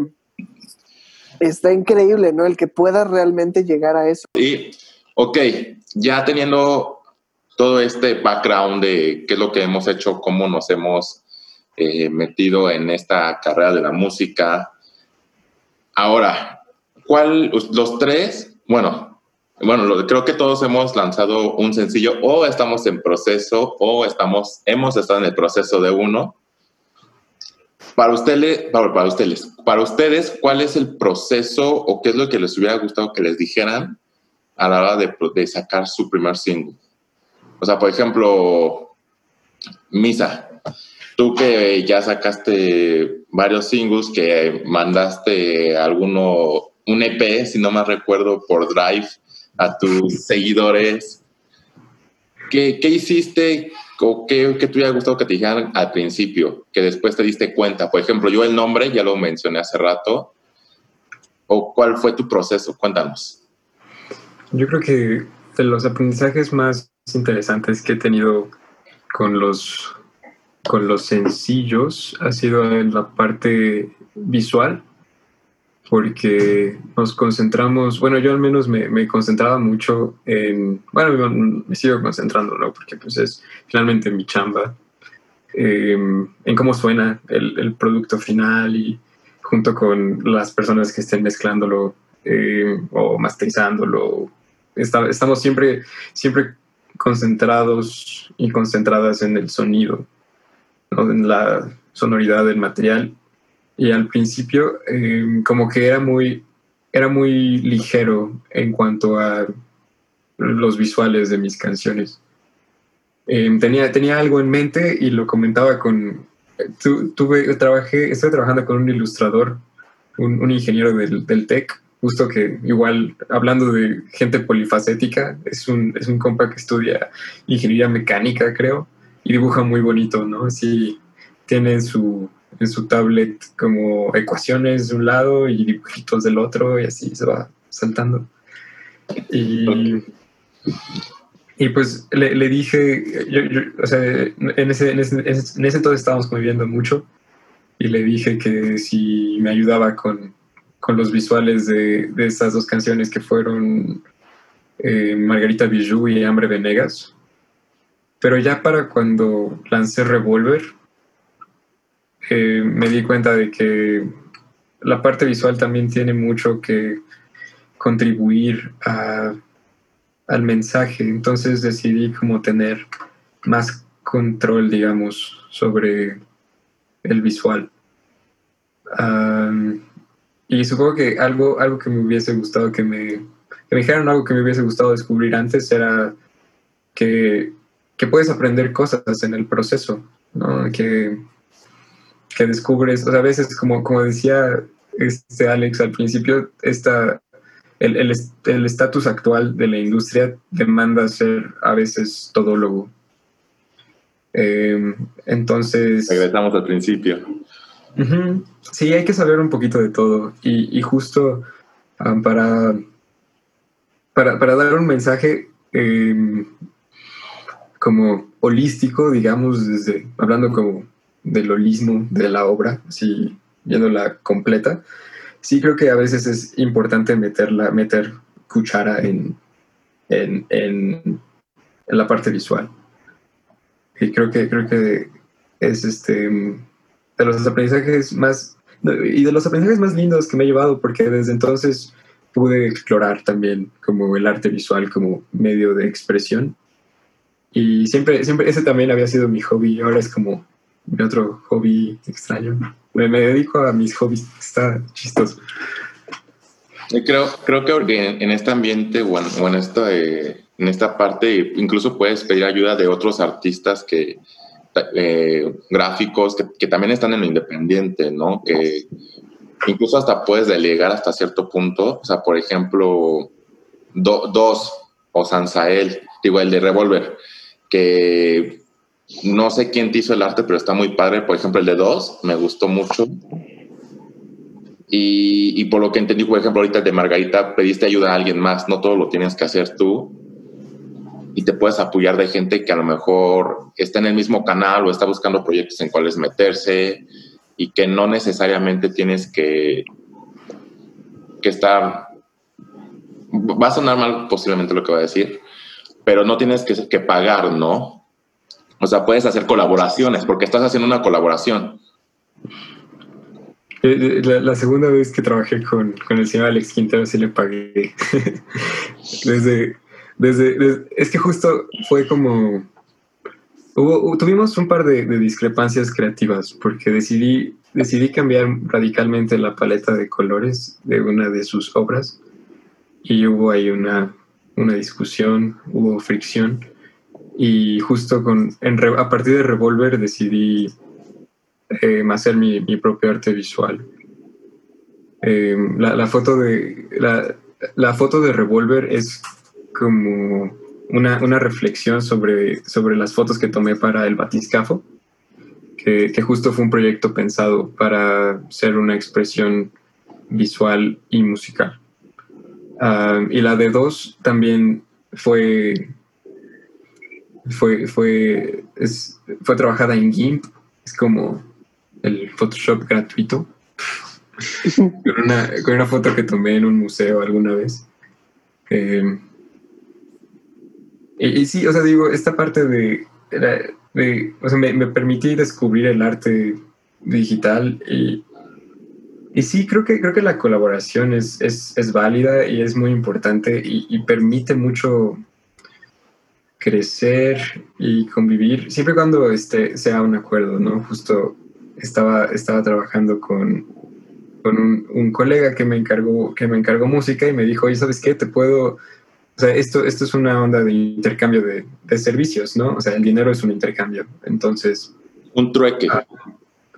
está increíble, ¿no? El que puedas realmente llegar a eso. Y, ok, ya teniendo todo este background de qué es lo que hemos hecho, cómo nos hemos eh, metido en esta carrera de la música. Ahora, ¿cuál, los tres, bueno, bueno, creo que todos hemos lanzado un sencillo o estamos en proceso o estamos, hemos estado en el proceso de uno. Para ustedes, para, ustedes, para ustedes, ¿cuál es el proceso o qué es lo que les hubiera gustado que les dijeran a la hora de, sacar su primer single? O sea, por ejemplo, Misa, tú que ya sacaste varios singles, que mandaste alguno, un EP, si no me recuerdo, por Drive a tus seguidores, ¿qué, hiciste o qué, qué te hubiera gustado que te dijeran al principio, que después te diste cuenta? Por ejemplo, yo el nombre ya lo mencioné hace rato. ¿O cuál fue tu proceso? Cuéntanos. Yo creo que de los aprendizajes más interesantes que he tenido con los, con los sencillos ha sido en la parte visual, porque nos concentramos, bueno, yo al menos me, me concentraba mucho en, bueno, me sigo concentrando, ¿no? Porque pues es finalmente mi chamba, em, en cómo suena el, el, producto final y junto con las personas que estén mezclándolo eh, o masterizándolo. estamos siempre, siempre concentrados y concentradas en el sonido, en la sonoridad del material. Y al principio em, como que era muy, era muy ligero en cuanto a los visuales de mis canciones. Em, tenía, tenía algo en mente y lo comentaba con... tuve, trabajé, estoy trabajando con un ilustrador, un, un ingeniero del, del TEC, justo que igual hablando de gente polifacética, es un, es un compa que estudia ingeniería mecánica, creo, y dibuja muy bonito, ¿no? Así tiene en su, en su tablet como ecuaciones de un lado y dibujitos del otro y así se va saltando. Y, y pues le, le dije, o sea, en ese, en, ese, en ese entonces estábamos conviviendo mucho y le dije que si me ayudaba con con los visuales de, de estas dos canciones que fueron eh, Margarita Bijou y Hambre Venegas. Pero ya para cuando lancé Revolver, eh, me di cuenta de que la parte visual también tiene mucho que contribuir al mensaje. Entonces decidí como tener más control, digamos, sobre el visual. Y supongo que algo, algo que me hubiese gustado que me, que me dijeran algo que me hubiese gustado descubrir antes era que, que puedes aprender cosas en el proceso, ¿no? que, que descubres, o sea, a veces como, como decía este Alex al principio, esta, el estatus el, actual de la industria demanda ser a veces todólogo. Eh, entonces... Regresamos al principio. Sí, hay que saber un poquito de todo y, justo um, para, para, dar un mensaje em, como holístico, digamos, desde hablando como del holismo de la obra, así viéndola completa, sí creo que a veces es importante meterla, meter cuchara en, en, en, en la parte visual. Y creo que, creo que es este de los aprendizajes más y de los aprendizajes más lindos que me he llevado porque desde entonces pude explorar también como el arte visual como medio de expresión y siempre siempre ese también había sido mi hobby y ahora es como mi otro hobby extraño me, dedico a mis hobbies está chistoso creo creo que en, este ambiente o en, esta en esta parte incluso puedes pedir ayuda de otros artistas que eh, gráficos que, también están en lo independiente, ¿no? Que incluso hasta puedes delegar hasta cierto punto. O sea, por ejemplo, dos o Sansael, digo, el de Revolver, que no sé quién te hizo el arte, pero está muy padre. Por ejemplo, el de dos me gustó mucho. Y, por lo que entendí, por ejemplo, ahorita el de Margarita, pediste ayuda a alguien más, no todo lo tienes que hacer tú. Y te puedes apoyar de gente que a lo mejor está en el mismo canal o está buscando proyectos en cuales meterse y que no necesariamente tienes que, que estar... Va a sonar mal posiblemente lo que voy a decir, pero no tienes que pagar, ¿no? O sea, puedes hacer colaboraciones porque estás haciendo una colaboración. Eh, eh, la, segunda vez que trabajé con, con, el señor Alex Quintero sí le pagué. desde, desde, es que justo fue como... Hubo, tuvimos un par de, de, discrepancias creativas porque decidí, decidí cambiar radicalmente la paleta de colores de una de sus obras y hubo ahí una, una discusión, hubo fricción y justo con, a partir de Revolver decidí eh, hacer mi, mi, propio arte visual. Eh, la, la, foto de, la, la, foto de Revolver es como una, una, reflexión sobre, sobre las fotos que tomé para el batiscafo, que, que justo fue un proyecto pensado para ser una expresión visual y musical. Uh, y la de dos también fue fue, fue, es, fue trabajada en GIMP, es como el Photoshop gratuito, con, una, con, una, foto que tomé en un museo alguna vez. Eh, y, y, sí, o sea, digo, esta parte de, de o sea, me, me, permití descubrir el arte digital y, y sí, creo que, creo que la colaboración es, es, es válida y es muy importante y, y permite mucho crecer y convivir, siempre cuando este, sea un acuerdo, ¿no? Justo estaba, estaba trabajando con, con un, un, colega que me, encargó, que me encargó música y me dijo, oye, ¿sabes qué? Te puedo... O sea, esto, esto es una onda de intercambio de, de servicios, ¿no? O sea, el dinero es un intercambio. Entonces... Un trueque. Ah,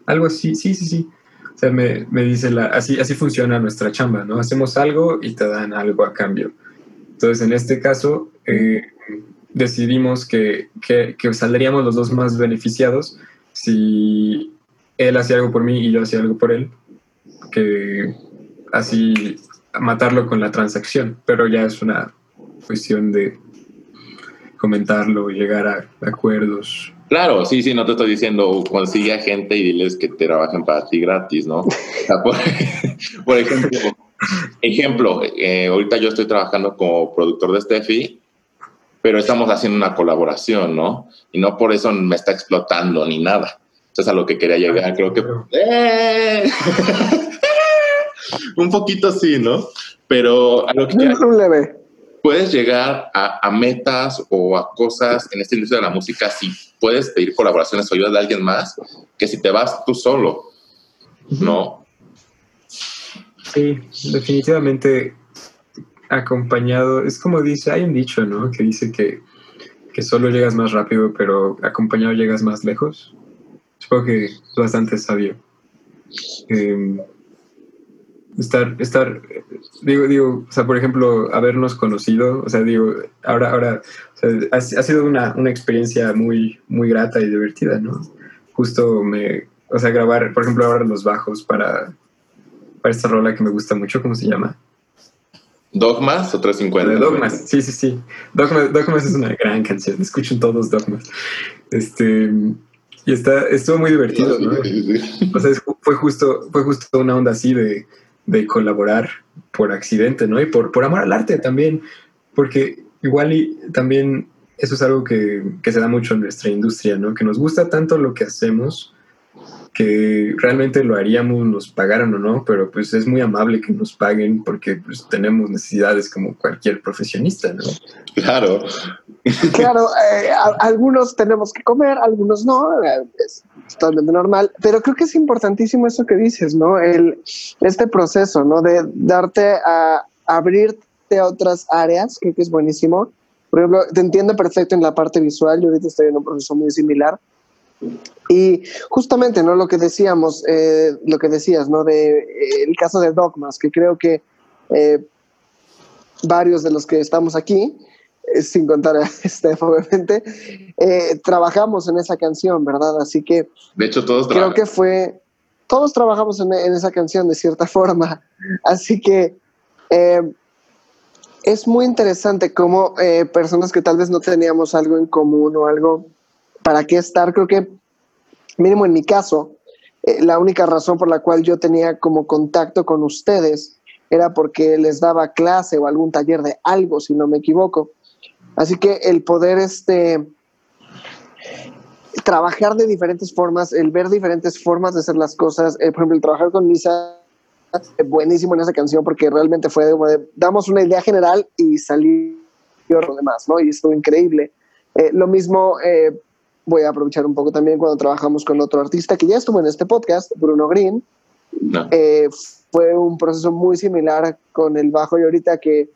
algo así, sí, sí, sí. O sea, me, me dice, la, así, así funciona nuestra chamba, ¿no? Hacemos algo y te dan algo a cambio. Entonces, en este caso, eh, decidimos que, que, que, saldríamos los dos más beneficiados si él hacía algo por mí y yo hacía algo por él, que así matarlo con la transacción, pero ya es una cuestión de comentarlo, llegar a acuerdos. Claro, sí, sí, no te estoy diciendo consigue a gente y diles que te trabajen para ti gratis, ¿no? Por, ejemplo, ejemplo eh, ahorita yo estoy trabajando como productor de Steffi pero estamos haciendo una colaboración, ¿no? Y no por eso me está explotando ni nada. Eso es a lo que quería llegar. Creo que... ¡Eh! Un poquito sí, ¿no? Pero a lo que... Un leve. Puedes llegar a, a, metas o a cosas en esta industria de la música si puedes pedir colaboraciones o ayuda de alguien más que si te vas tú solo, ¿no? Sí, definitivamente acompañado, es como dice, hay un dicho, ¿no? Que dice que, que solo llegas más rápido, pero acompañado llegas más lejos. Supongo que es bastante sabio. Eh, estar, estar, digo, digo, o sea, por ejemplo, habernos conocido, o sea, digo, ahora, ahora, o sea, ha, ha, sido una, una experiencia muy, muy grata y divertida, ¿no? Justo me, o sea, grabar, por ejemplo, ahora los bajos para, para esta rola que me gusta mucho, ¿cómo se llama? ¿Dogmas o 350? Dogmas, sí, sí, sí. Dogmas, Dogmas es una gran canción. Escuchen todos Dogmas. Este, y está, estuvo muy divertido, ¿no? O sea, fue justo, fue justo una onda así de, de colaborar por accidente, ¿no? Y por, por amor al arte también. Porque igual y también eso es algo que, que se da mucho en nuestra industria, ¿no? Que nos gusta tanto lo que hacemos que realmente lo haríamos, nos pagaran o no, pero pues es muy amable que nos paguen porque pues tenemos necesidades como cualquier profesionista, ¿no? Claro. Claro, eh, a, algunos tenemos que comer, algunos no, eh, es totalmente normal, pero creo que es importantísimo eso que dices, ¿no? El, este proceso, ¿no? De darte a abrirte a otras áreas, creo que es buenísimo. Por ejemplo, te entiendo perfecto en la parte visual, yo ahorita estoy en un proceso muy similar, y justamente, ¿no? Lo que decíamos, eh, lo que decías, ¿no? De eh, el caso de Dogmas, que creo que eh, varios de los que estamos aquí, sin contar a Steph, obviamente, trabajamos en esa canción, ¿verdad? Así que... De hecho, todos Creo que fue... Todos trabajamos en, en, esa canción de cierta forma. Así que es muy interesante cómo personas que tal vez no teníamos algo en común o algo para qué estar, creo que mínimo en mi caso, eh, la única razón por la cual yo tenía como contacto con ustedes era porque les daba clase o algún taller de algo, si no me equivoco. Así que el poder este, trabajar de diferentes formas, el ver diferentes formas de hacer las cosas, eh, por ejemplo, el trabajar con Misa, eh, buenísimo en esa canción porque realmente fue de, damos una idea general y salió lo demás, ¿no? Y estuvo increíble. Eh, lo mismo, eh, voy a aprovechar un poco también cuando trabajamos con otro artista que ya estuvo en este podcast, Bruno Green. No. Eh, fue un proceso muy similar con el bajo y ahorita que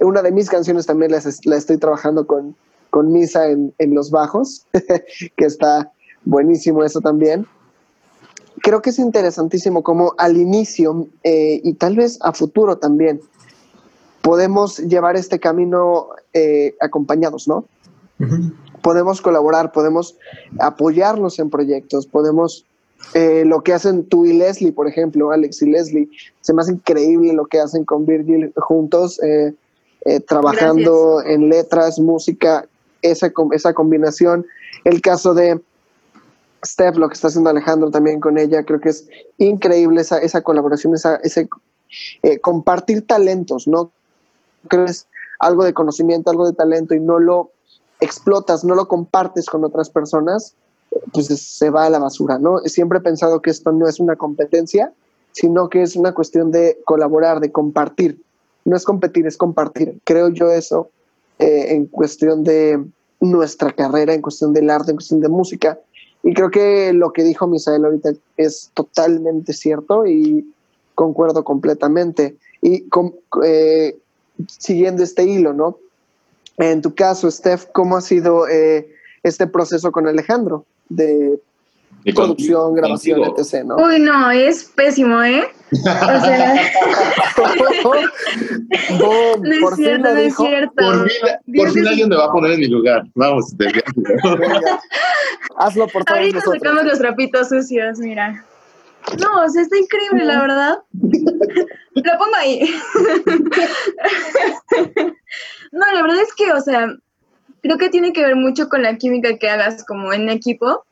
una de mis canciones también la, la estoy trabajando con, con Misa en, en los bajos, que está buenísimo eso también. Creo que es interesantísimo cómo al inicio eh, y tal vez a futuro también podemos llevar este camino eh, acompañados, ¿no? Uh -huh. Podemos colaborar, podemos apoyarnos en proyectos, podemos eh, lo que hacen tú y Leslie, por ejemplo, Alex y Leslie, se me hace increíble lo que hacen con Virgil juntos, eh, eh, trabajando Gracias. en letras, música, esa, esa combinación. El caso de Steph, lo que está haciendo Alejandro también con ella, creo que es increíble esa, esa colaboración, esa, ese eh, compartir talentos, ¿no? Creo que es algo de conocimiento, algo de talento y no lo explotas, no lo compartes con otras personas, pues se va a la basura, ¿no? Siempre he pensado que esto no es una competencia, sino que es una cuestión de colaborar, de compartir. No es competir, es compartir. Creo yo eso eh, en cuestión de nuestra carrera, en cuestión del arte, en cuestión de música. Y creo que lo que dijo Misael ahorita es totalmente cierto y concuerdo completamente. Y eh, siguiendo este hilo, ¿no? En tu caso, Steph, ¿cómo ha sido eh, este proceso con Alejandro? de producción, grabación, contigo. etc. ¿no? Uy, no, es pésimo, ¿eh? O sea... No es cierto, no es cierto. Por fin, por fin alguien me va a poner en mi lugar. Vamos, Hazlo por todos Ahorita nosotros. sacamos los trapitos sucios, mira. No, o sea, está increíble, la verdad. Lo pongo ahí. no, la verdad es que, o sea, creo que tiene que ver mucho con la química que hagas como en equipo,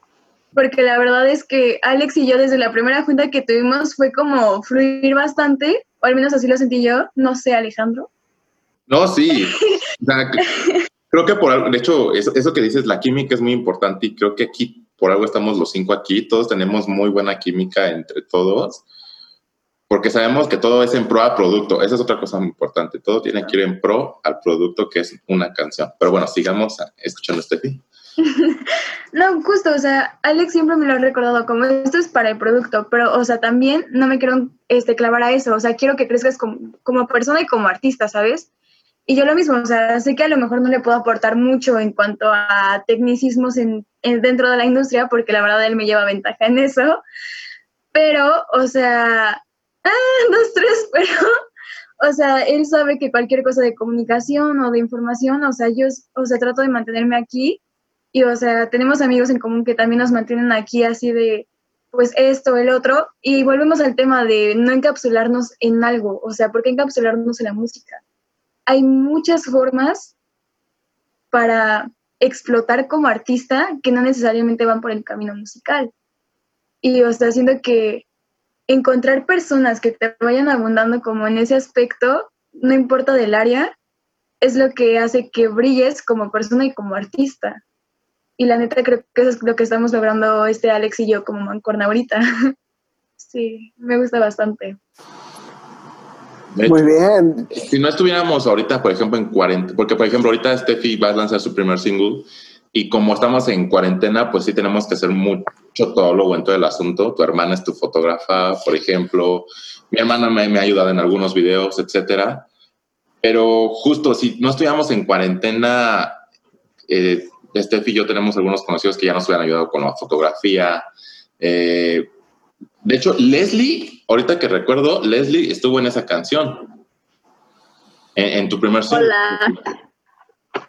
porque la verdad es que Alex y yo desde la primera junta que tuvimos fue como fluir bastante, o al menos así lo sentí yo, no sé, Alejandro. No, sí. O sea, creo que por algo, de hecho, eso, eso, que dices, la química es muy importante y creo que aquí, por algo estamos los cinco aquí, todos tenemos muy buena química entre todos porque sabemos que todo es en pro al producto. Esa es otra cosa muy importante. Todo tiene que ir en pro al producto que es una canción. Pero bueno, sigamos escuchando fin. no, justo, o sea, Alex siempre me lo ha recordado como esto es para el producto, pero, o sea, también no me quiero este, clavar a eso. O sea, quiero que crezcas como, como persona y como artista, ¿sabes? Y yo lo mismo, o sea, sé que a lo mejor no le puedo aportar mucho en cuanto a tecnicismos en dentro de la industria, porque la verdad él me lleva ventaja en eso. Pero, o sea, ah, dos, tres, pero, o sea, él sabe que cualquier cosa de comunicación o de información, o sea, yo, o sea, trato de mantenerme aquí y, o sea, tenemos amigos en común que también nos mantienen aquí así de, pues esto, el otro, y volvemos al tema de no encapsularnos en algo, o sea, ¿por qué encapsularnos en la música? Hay muchas formas para explotar como artista que no necesariamente van por el camino musical. Y, o sea, siento que encontrar personas que te vayan abundando como en ese aspecto, no importa del área, es lo que hace que brilles como persona y como artista. Y la neta creo que eso es lo que estamos logrando este Alex y yo como mancorna ahorita. sí, me gusta bastante. Muy bien. Si no estuviéramos ahorita, por ejemplo, en cuarentena, porque por ejemplo ahorita Steffi va a lanzar su primer single y como estamos en cuarentena, pues sí tenemos que hacer mucho todólogo en todo el asunto. Tu hermana es tu fotógrafa, por ejemplo. Mi hermana me, me ha ayudado en algunos videos, etcétera. Pero justo si no estuviéramos en cuarentena, eh, Steph y yo tenemos algunos conocidos que ya nos hubieran ayudado con la fotografía. Eh, de hecho, Leslie, ahorita que recuerdo, Leslie estuvo en esa canción. en, en tu primer single. Hola.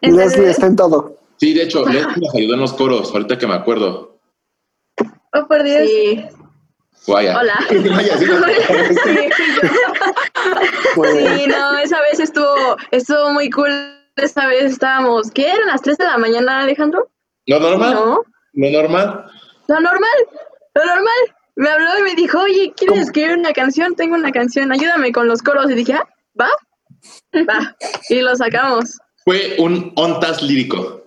Leslie está en todo. Sí, de hecho, Leslie nos ayudó en los coros, ahorita que me acuerdo. Oh, por Dios. Sí. Vaya. Hola. Sí. Sí, no, esa vez estuvo, estuvo muy cool. Esa vez estábamos, ¿qué eran las 3 de la mañana, Alejandro? ¿Lo normal? No, ¿Lo normal? lo normal, lo normal. Me habló y me dijo, oye, ¿quieres ¿Cómo? escribir una canción? Tengo una canción, ayúdame con los coros. Y dije, ah, va, va. Y lo sacamos. Fue un ontas lírico.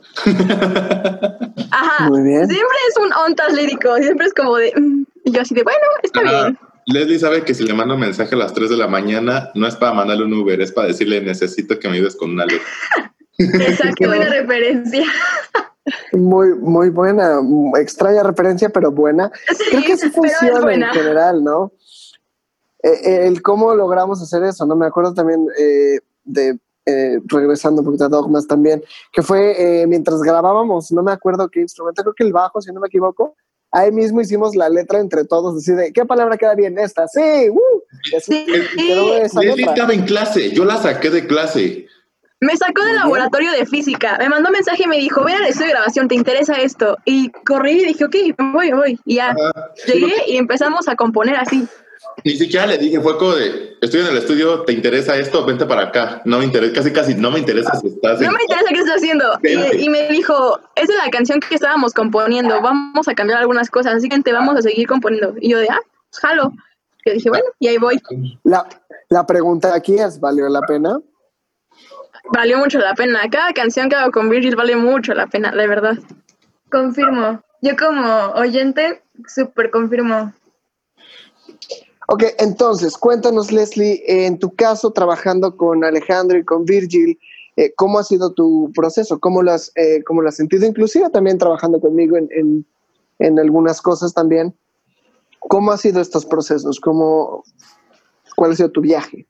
Ajá. Muy bien. Siempre es un ontas lírico, siempre es como de, mm, y yo así de, bueno, está bien. Leslie sabe que si le mando un mensaje a las 3 de la mañana, no es para mandarle un Uber, es para decirle necesito que me ayudes con una letra. Exacto. Qué buena referencia. Muy, muy buena, extraña referencia, pero buena. Creo que sí funciona en general, ¿no? Eh, eh, el cómo logramos hacer eso, ¿no? Me acuerdo también eh, de, eh, regresando un poquito a Dogmas también, que fue eh, mientras grabábamos, no me acuerdo qué instrumento, creo que el bajo, si no me equivoco, ahí mismo hicimos la letra entre todos, así de, ¿qué palabra queda bien? Esta, sí, ¡uh! Y así Sí. quedó esa Leslie letra. estaba en clase, yo la saqué de clase. Me sacó del laboratorio de física, me mandó un mensaje y me dijo, ven al estudio de grabación, ¿te interesa esto? Y corrí y dije, ok, voy, voy. Y ya, Ajá. llegué y empezamos a componer así. Ni siquiera le dije, fue como de, estoy en el estudio, ¿te interesa esto? Vente para acá. No me interesa, casi casi no me interesa si estás en... No me interesa qué estás haciendo. Y, y me dijo, esa es la canción que estábamos componiendo, vamos a cambiar algunas cosas, así que te vamos a seguir componiendo. Y yo de, ah, pues, jalo. Y dije, bueno, y ahí voy. La, la pregunta aquí es, ¿valió la pena? Valió mucho la pena. Cada canción que hago con Virgil vale mucho la pena, de verdad. Confirmo. Yo como oyente, súper confirmo. Ok, entonces, cuéntanos, Leslie, en tu caso, trabajando con Alejandro y con Virgil, eh, ¿cómo ha sido tu proceso? ¿Cómo lo has, eh, cómo lo has sentido? Inclusive también trabajando conmigo en, en, en algunas cosas también. ¿Cómo han sido estos procesos? ¿Cómo, ¿Cuál ha sido tu viaje?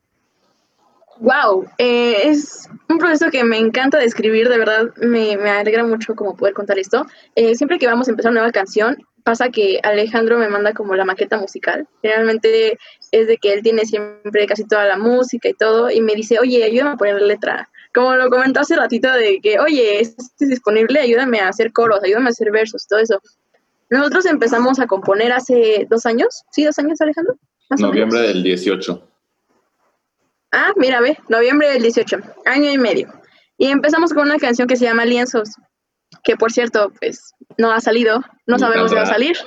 Wow, eh, es un proceso que me encanta describir, de verdad me, me alegra mucho como poder contar esto. Eh, siempre que vamos a empezar una nueva canción, pasa que Alejandro me manda como la maqueta musical. Generalmente es de que él tiene siempre casi toda la música y todo, y me dice, oye, ayúdame a poner la letra. Como lo comentó hace ratito de que, oye, esto es disponible, ayúdame a hacer coros, ayúdame a hacer versos, todo eso. Nosotros empezamos a componer hace dos años, ¿sí? ¿Dos años, Alejandro? Noviembre del 18. Ah, mira, ve, noviembre del 18, año y medio. Y empezamos con una canción que se llama Lienzos, que por cierto, pues no ha salido, no sabemos si va a salir.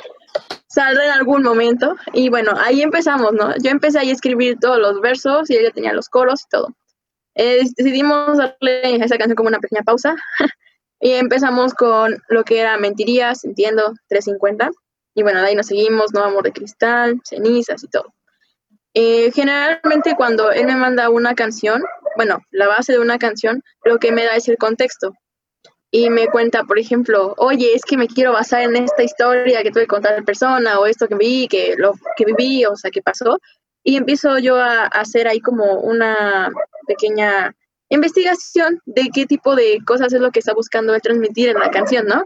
Saldrá en algún momento. Y bueno, ahí empezamos, ¿no? Yo empecé ahí a escribir todos los versos y ella tenía los coros y todo. Eh, decidimos darle a esa canción como una pequeña pausa y empezamos con lo que era Mentirías, Entiendo, 350. Y bueno, de ahí nos seguimos, ¿no? Amor de Cristal, Cenizas y todo. Eh, generalmente cuando él me manda una canción, bueno, la base de una canción, lo que me da es el contexto. Y me cuenta, por ejemplo, oye, es que me quiero basar en esta historia que tuve con tal persona, o esto que vi, que lo que viví, o sea, que pasó. Y empiezo yo a, a hacer ahí como una pequeña investigación de qué tipo de cosas es lo que está buscando él transmitir en la canción, ¿no?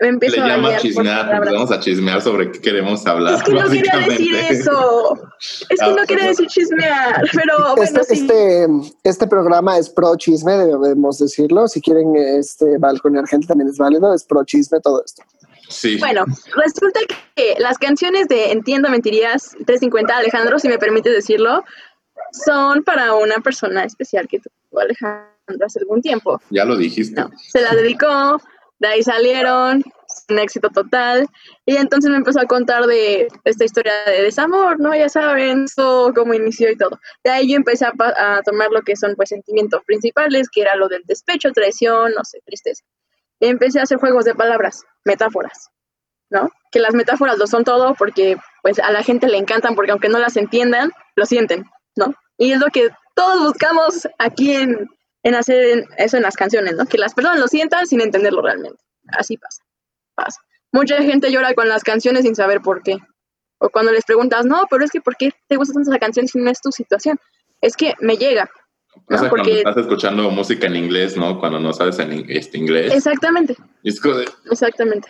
Me Le empiezo a llama por chismear, empezamos a chismear sobre qué queremos hablar. Es que no quería decir eso. Es que Ah, no quería perdón. decir chismear, pero bueno, este, sí. este, este programa es pro chisme, debemos decirlo. Si quieren este, balconear gente también es válido, es pro chisme todo esto. Sí. Bueno, resulta que las canciones de Entiendo Mentirías 350, Alejandro, si me permites decirlo, son para una persona especial que tuvo Alejandro hace algún tiempo. Ya lo dijiste. No, se la dedicó, de ahí salieron, un éxito total, y entonces me empezó a contar de esta historia de desamor, ¿no? Ya saben, eso, cómo inició y todo. De ahí yo empecé a, tomar lo que son pues sentimientos principales, que era lo del despecho, traición, no sé, tristeza. Y empecé a hacer juegos de palabras, metáforas, ¿no? Que las metáforas lo son todo porque pues a la gente le encantan porque aunque no las entiendan, lo sienten, ¿no? Y es lo que todos buscamos aquí en, en hacer eso en las canciones, ¿no? Que las personas lo sientan sin entenderlo realmente. Así pasa, pasa. Mucha gente llora con las canciones sin saber por qué. O cuando les preguntas, no, pero es que ¿por qué te gusta tanto esa canción si no es tu situación? Es que me llega, O sea, ¿no? cuando estás escuchando música en inglés, ¿no? Cuando no sabes en in- este inglés. exactamente, es de, exactamente.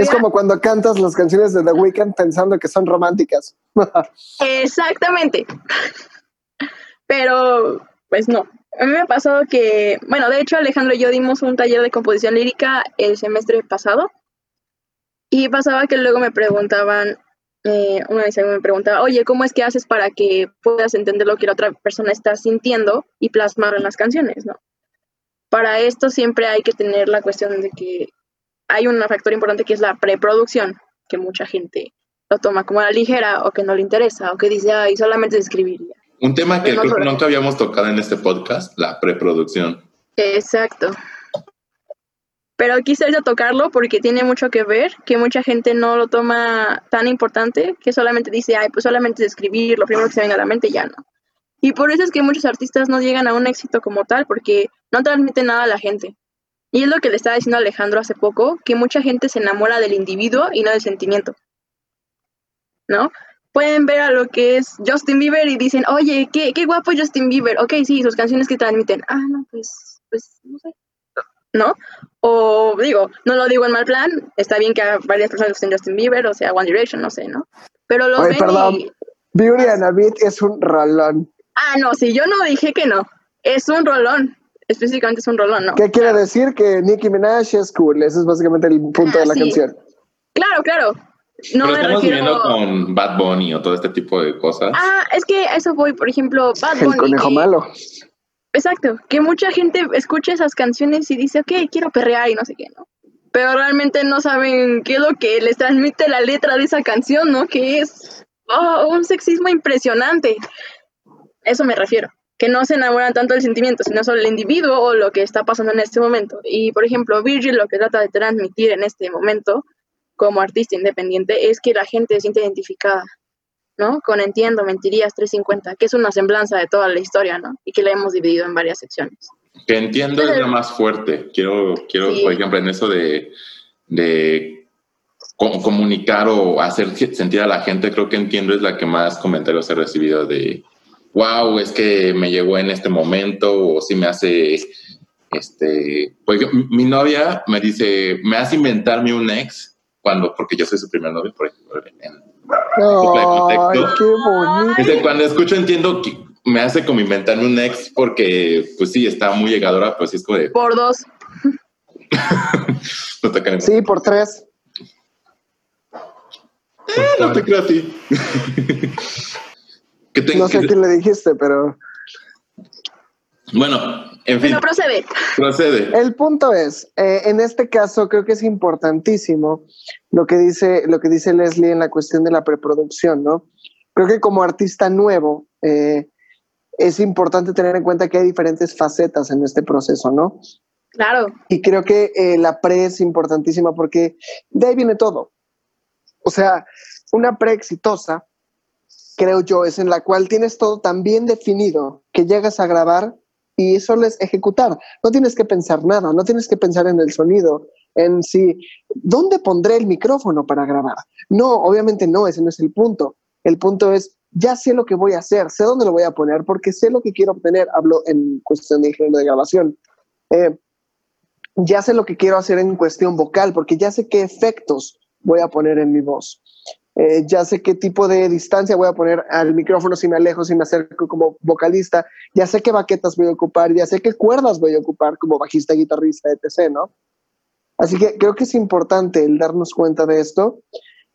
Es como cuando cantas las canciones de The Weeknd pensando que son románticas. Exactamente. Pero pues no. A mí me ha pasado que, bueno, de hecho Alejandro y yo dimos un taller de composición lírica el semestre pasado y pasaba que luego me preguntaban, eh, una vez me preguntaba, oye, ¿cómo es que haces para que puedas entender lo que la otra persona está sintiendo y plasmarlo en las canciones, no? Para esto siempre hay que tener la cuestión de que hay un factor importante que es la preproducción, que mucha gente lo toma como a la ligera o que no le interesa o que dice, ay, solamente escribiría. Un tema que creo que nunca habíamos tocado en este podcast, la preproducción. Exacto. Pero quise tocarlo porque tiene mucho que ver, que mucha gente no lo toma tan importante, que solamente dice, ay, pues solamente escribir lo primero que se venga a la mente ya no. Y por eso es que muchos artistas no llegan a un éxito como tal, porque no transmiten nada a la gente. Y es lo que le estaba diciendo Alejandro hace poco, que mucha gente se enamora del individuo y no del sentimiento. ¿No? Pueden ver a lo que es Justin Bieber y dicen, oye, qué, qué guapo Justin Bieber. Ok, sí, sus canciones que transmiten. Ah, no, pues, pues, no sé. ¿No? O digo, no lo digo en mal plan, está bien que a varias personas gusten Justin Bieber, o sea, One Direction, no sé, ¿no? Pero lo Oye, perdón. Beauty and a Beat es un rolón. Ah, no, sí, yo no dije que no. Es un rolón específicamente es un rolón, ¿no? ¿Qué quiere decir? Que Nicki Minaj es cool. Ese es básicamente el punto de la sí. canción. Claro, claro. No Pero me estamos refiero... viendo con Bad Bunny o todo este tipo de cosas. Ah, es que a eso voy, por ejemplo, Bad Bunny. El conejo que- malo. Exacto, que mucha gente escucha esas canciones y dice, ok, quiero perrear y no sé qué, ¿no? Pero realmente no saben qué es lo que les transmite la letra de esa canción, ¿no? Que es oh, un sexismo impresionante. Eso me refiero, que no se enamoran tanto del sentimiento, sino solo el individuo o lo que está pasando en este momento. Y, por ejemplo, Virgil lo que trata de transmitir en este momento como artista independiente es que la gente se siente identificada, ¿no? Con Entiendo, Mentirías 350, que es una semblanza de toda la historia, ¿no? Y que la hemos dividido en varias secciones. Que entiendo es la más fuerte. Quiero, quiero Sí. por ejemplo, en eso de, de co- comunicar o hacer sentir a la gente, creo que entiendo es la que más comentarios he recibido de, wow, es que me llegó en este momento o si me hace, este, pues mi novia me dice, me hace inventarme un ex cuando, porque yo soy su primer novio, por ejemplo, en- Ay, contexto. qué bonito. Dice, cuando escucho entiendo que me hace como inventarme un ex porque, pues sí, está muy llegadora, pues sí es como de, Por dos. no te. Sí, por tres. Eh, no te creo a ti. que te- No sé a que- quién le dijiste, pero bueno, en fin, Bueno, procede. procede. el punto es, eh, en este caso creo que es importantísimo lo que dice lo que dice Leslie en la cuestión de la preproducción, ¿no? Creo que como artista nuevo eh, es importante tener en cuenta que hay diferentes facetas en este proceso, ¿no? Claro. Y creo que eh, la pre es importantísima porque de ahí viene todo. O sea, una pre exitosa, creo yo, es en la cual tienes todo tan bien definido que llegas a grabar y solo es ejecutar. No tienes que pensar nada, no tienes que pensar en el sonido, en si, ¿dónde pondré el micrófono para grabar? No, obviamente no, ese no es el punto. El punto es, ya sé lo que voy a hacer, sé dónde lo voy a poner, porque sé lo que quiero obtener. Hablo en cuestión de ingeniero de grabación. Eh, ya sé lo que quiero hacer en cuestión vocal, porque ya sé qué efectos voy a poner en mi voz. Eh, ya sé qué tipo de distancia voy a poner al micrófono si me alejo, si me acerco como vocalista. Ya sé qué baquetas voy a ocupar, ya sé qué cuerdas voy a ocupar como bajista, guitarrista, etc., ¿no? Así que creo que es importante el darnos cuenta de esto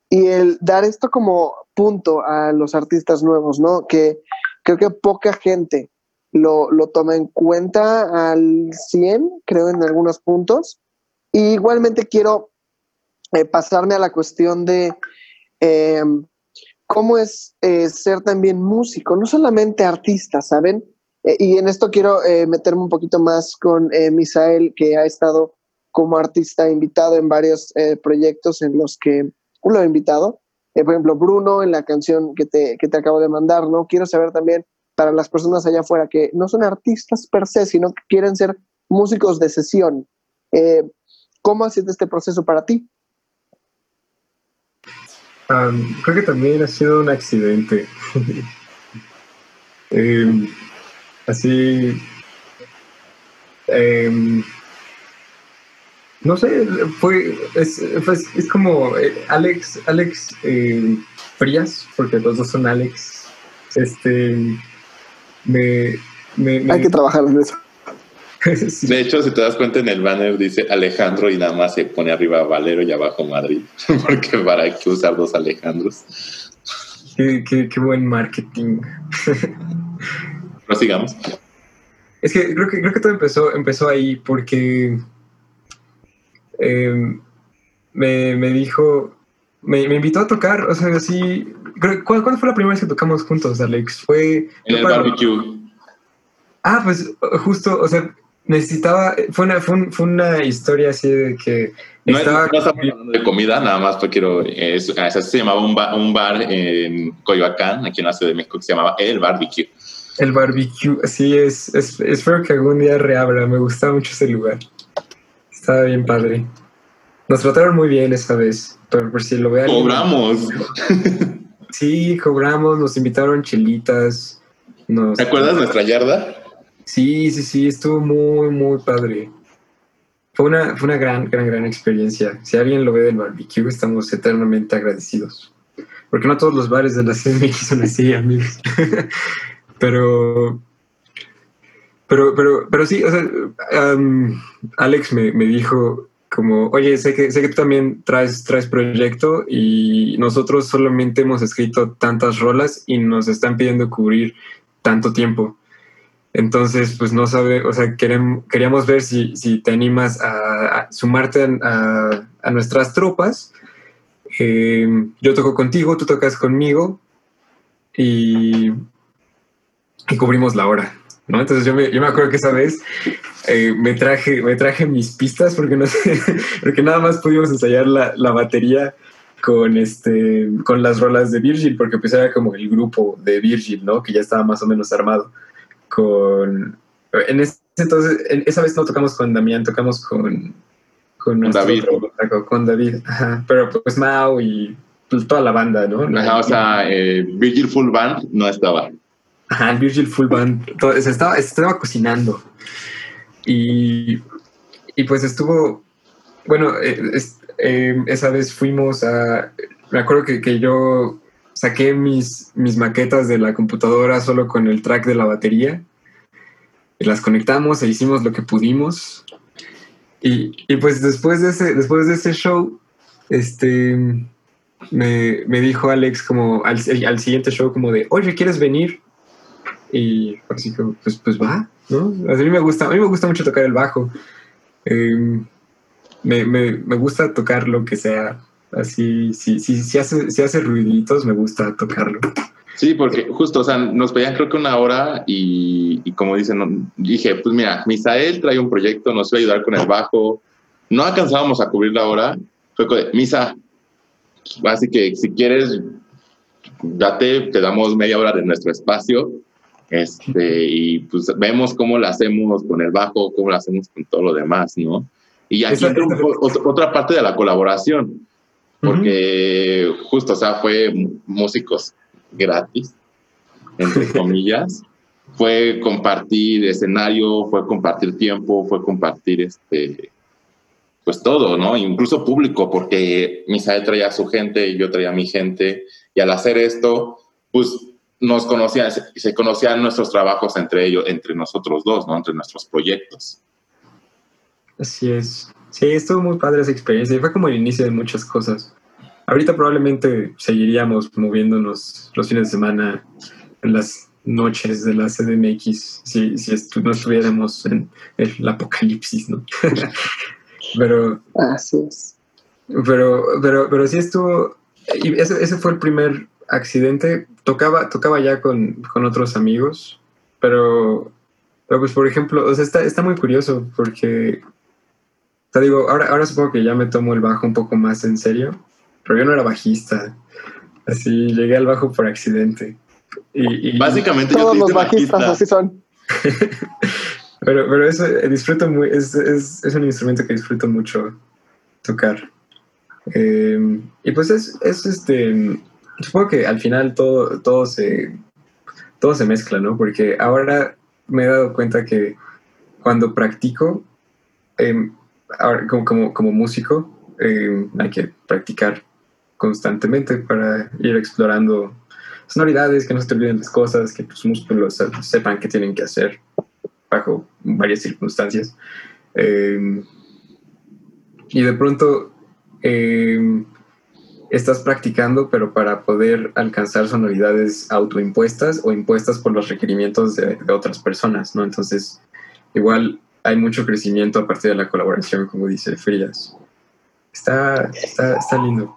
y el dar esto como punto a los artistas nuevos, ¿no? Que creo que poca gente lo, lo toma en cuenta al 100, creo, en algunos puntos. Y igualmente quiero eh, pasarme a la cuestión de eh, cómo es eh, ser también músico, no solamente artista, ¿saben? Eh, y en esto quiero eh, meterme un poquito más con Misael, que ha estado como artista invitado en varios proyectos en los que lo he invitado. Por ejemplo, Bruno en la canción que te, que te acabo de mandar, ¿no? Quiero saber también para las personas allá afuera que no son artistas per se, sino que quieren ser músicos de sesión. ¿Cómo ha este proceso para ti? Um, creo que también ha sido un accidente. Em, así. em, no sé, fue. Es, pues, es como eh, Alex, Alex eh, Frías, porque los dos son Alex. Este. Me- me- Hay que trabajar en eso. sí. De hecho, si te das cuenta en el banner dice Alejandro y nada más se pone arriba Valero y abajo Madrid. Porque para qué usar dos Alejandros. Qué, qué- qué buen marketing. Prosigamos. Es que creo que, creo que todo empezó, empezó ahí porque eh, me, me dijo, me, me invitó a tocar, o sea, así, creo- ¿cuál- ¿cuándo fue la primera vez que tocamos juntos, Alex? Fue... En el para- barbecue. Ah, pues justo, o sea, necesitaba, fue una, fue, un- fue una historia así de que No, es- estaba... no estamos hablando de comida, nada más porque quiero. Es, es- así se llamaba un, ba- un bar en Coyoacán, aquí en la Ciudad de México, que se llamaba El Barbecue. El barbecue, sí, es, es- espero que algún día reabra, me gustaba mucho ese lugar. Estaba bien padre. Nos trataron muy bien esa vez, pero por si lo vean. Cobramos. Sí, cobramos, nos invitaron chelitas. Nos... ¿Te acuerdas nuestra yarda? Sí, sí, sí, estuvo muy, muy padre. Fue una, fue una gran, gran, gran experiencia. Si alguien lo ve del barbecue, estamos eternamente agradecidos. Porque no todos los bares de la CMX son así, amigos. pero, pero, pero, pero sí, o sea, um, Alex me, me dijo como, oye, sé que, sé que tú también traes, traes proyecto y nosotros solamente hemos escrito tantas rolas y nos están pidiendo cubrir tanto tiempo. Entonces, pues no sabe, o sea, querem- queríamos ver si, te animas a, sumarte a, nuestras tropas. Eh, yo toco contigo, tú tocas conmigo y, y cubrimos la hora, ¿no? Entonces yo me, yo me acuerdo que esa vez eh, me, traje, me traje mis pistas porque, no sé, porque nada más pudimos ensayar la, la batería con, este, con las rolas de Virgil, porque pues era como el grupo de Virgil, ¿no? Que ya estaba más o menos armado con... En ese entonces, en- esa vez no tocamos con Damián, tocamos con... Con, nuestro David. otro con David, ajá. Pero pues Mao y toda la banda, ¿no? Ajá, o sea, eh, Virgil Full Band no estaba. Ajá, Virgil Full Band. todo- se, estaba, se estaba cocinando. Y, y pues estuvo. Bueno, eh, es- eh, esa vez fuimos a. Me acuerdo que, que yo saqué mis, mis maquetas de la computadora solo con el track de la batería. Las conectamos e hicimos lo que pudimos. Y, y pues después de ese, después de ese show, este me, me dijo Alex como al, al siguiente show como de, oye, ¿quieres venir? Y así que, pues, pues va, ¿no? A mí me gusta, a mí me gusta mucho tocar el bajo. Eh, me, me, me gusta tocar lo que sea. Así, si, si, si, hace, si hace ruiditos, me gusta tocarlo. Sí, porque justo, o sea, nos pedían creo que una hora y, y como dicen, no- dije, pues mira, Misael trae un proyecto, nos iba a ayudar con el bajo, no alcanzábamos a cubrir la hora, fue como Misa, así que si quieres, date, te damos media hora de nuestro espacio, este, y pues vemos cómo lo hacemos con el bajo, cómo lo hacemos con todo lo demás, ¿no? Y aquí entra otra parte de la colaboración, porque justo, o sea, fue músicos gratis, entre comillas. Fue compartir escenario, fue compartir tiempo, fue compartir este, pues todo, ¿no? Incluso público, porque Misael traía a su gente, yo traía a mi gente, y al hacer esto, pues nos conocían, se, se conocían nuestros trabajos entre ellos, entre nosotros dos, ¿no? Entre nuestros proyectos. Así es. Sí, estuvo muy padre esa experiencia y fue como el inicio de muchas cosas. Ahorita probablemente seguiríamos moviéndonos los fines de semana en las noches de la CDMX si, si estu- no estuviéramos en el apocalipsis, ¿no? pero, Así es. pero, pero, pero sí estuvo, y ese, ese fue el primer accidente. Tocaba, tocaba ya con, con otros amigos, pero, pero pues por ejemplo, o sea, está, está muy curioso porque, te digo, ahora, ahora supongo que ya me tomo el bajo un poco más en serio, pero yo no era bajista. Así llegué al bajo por accidente. Y, y- Básicamente Todos los bajistas bajista. así son. Pero, pero eso eh, disfruto muy, es, es, es un instrumento que disfruto mucho tocar. Eh, y pues es, es este, supongo que al final todo, todo se, todo se mezcla, ¿no? Porque ahora me he dado cuenta que cuando practico, eh, ahora, como, como, como músico, eh, hay que practicar constantemente para ir explorando sonoridades, que no se te olviden las cosas, que tus músculos se- sepan qué tienen que hacer. bajo varias circunstancias. Eh, y de pronto eh, estás practicando, pero para poder alcanzar sonoridades autoimpuestas o impuestas por los requerimientos de, de otras personas, ¿no? Entonces, igual hay mucho crecimiento a partir de la colaboración, como dice Frías. Está, está, está lindo.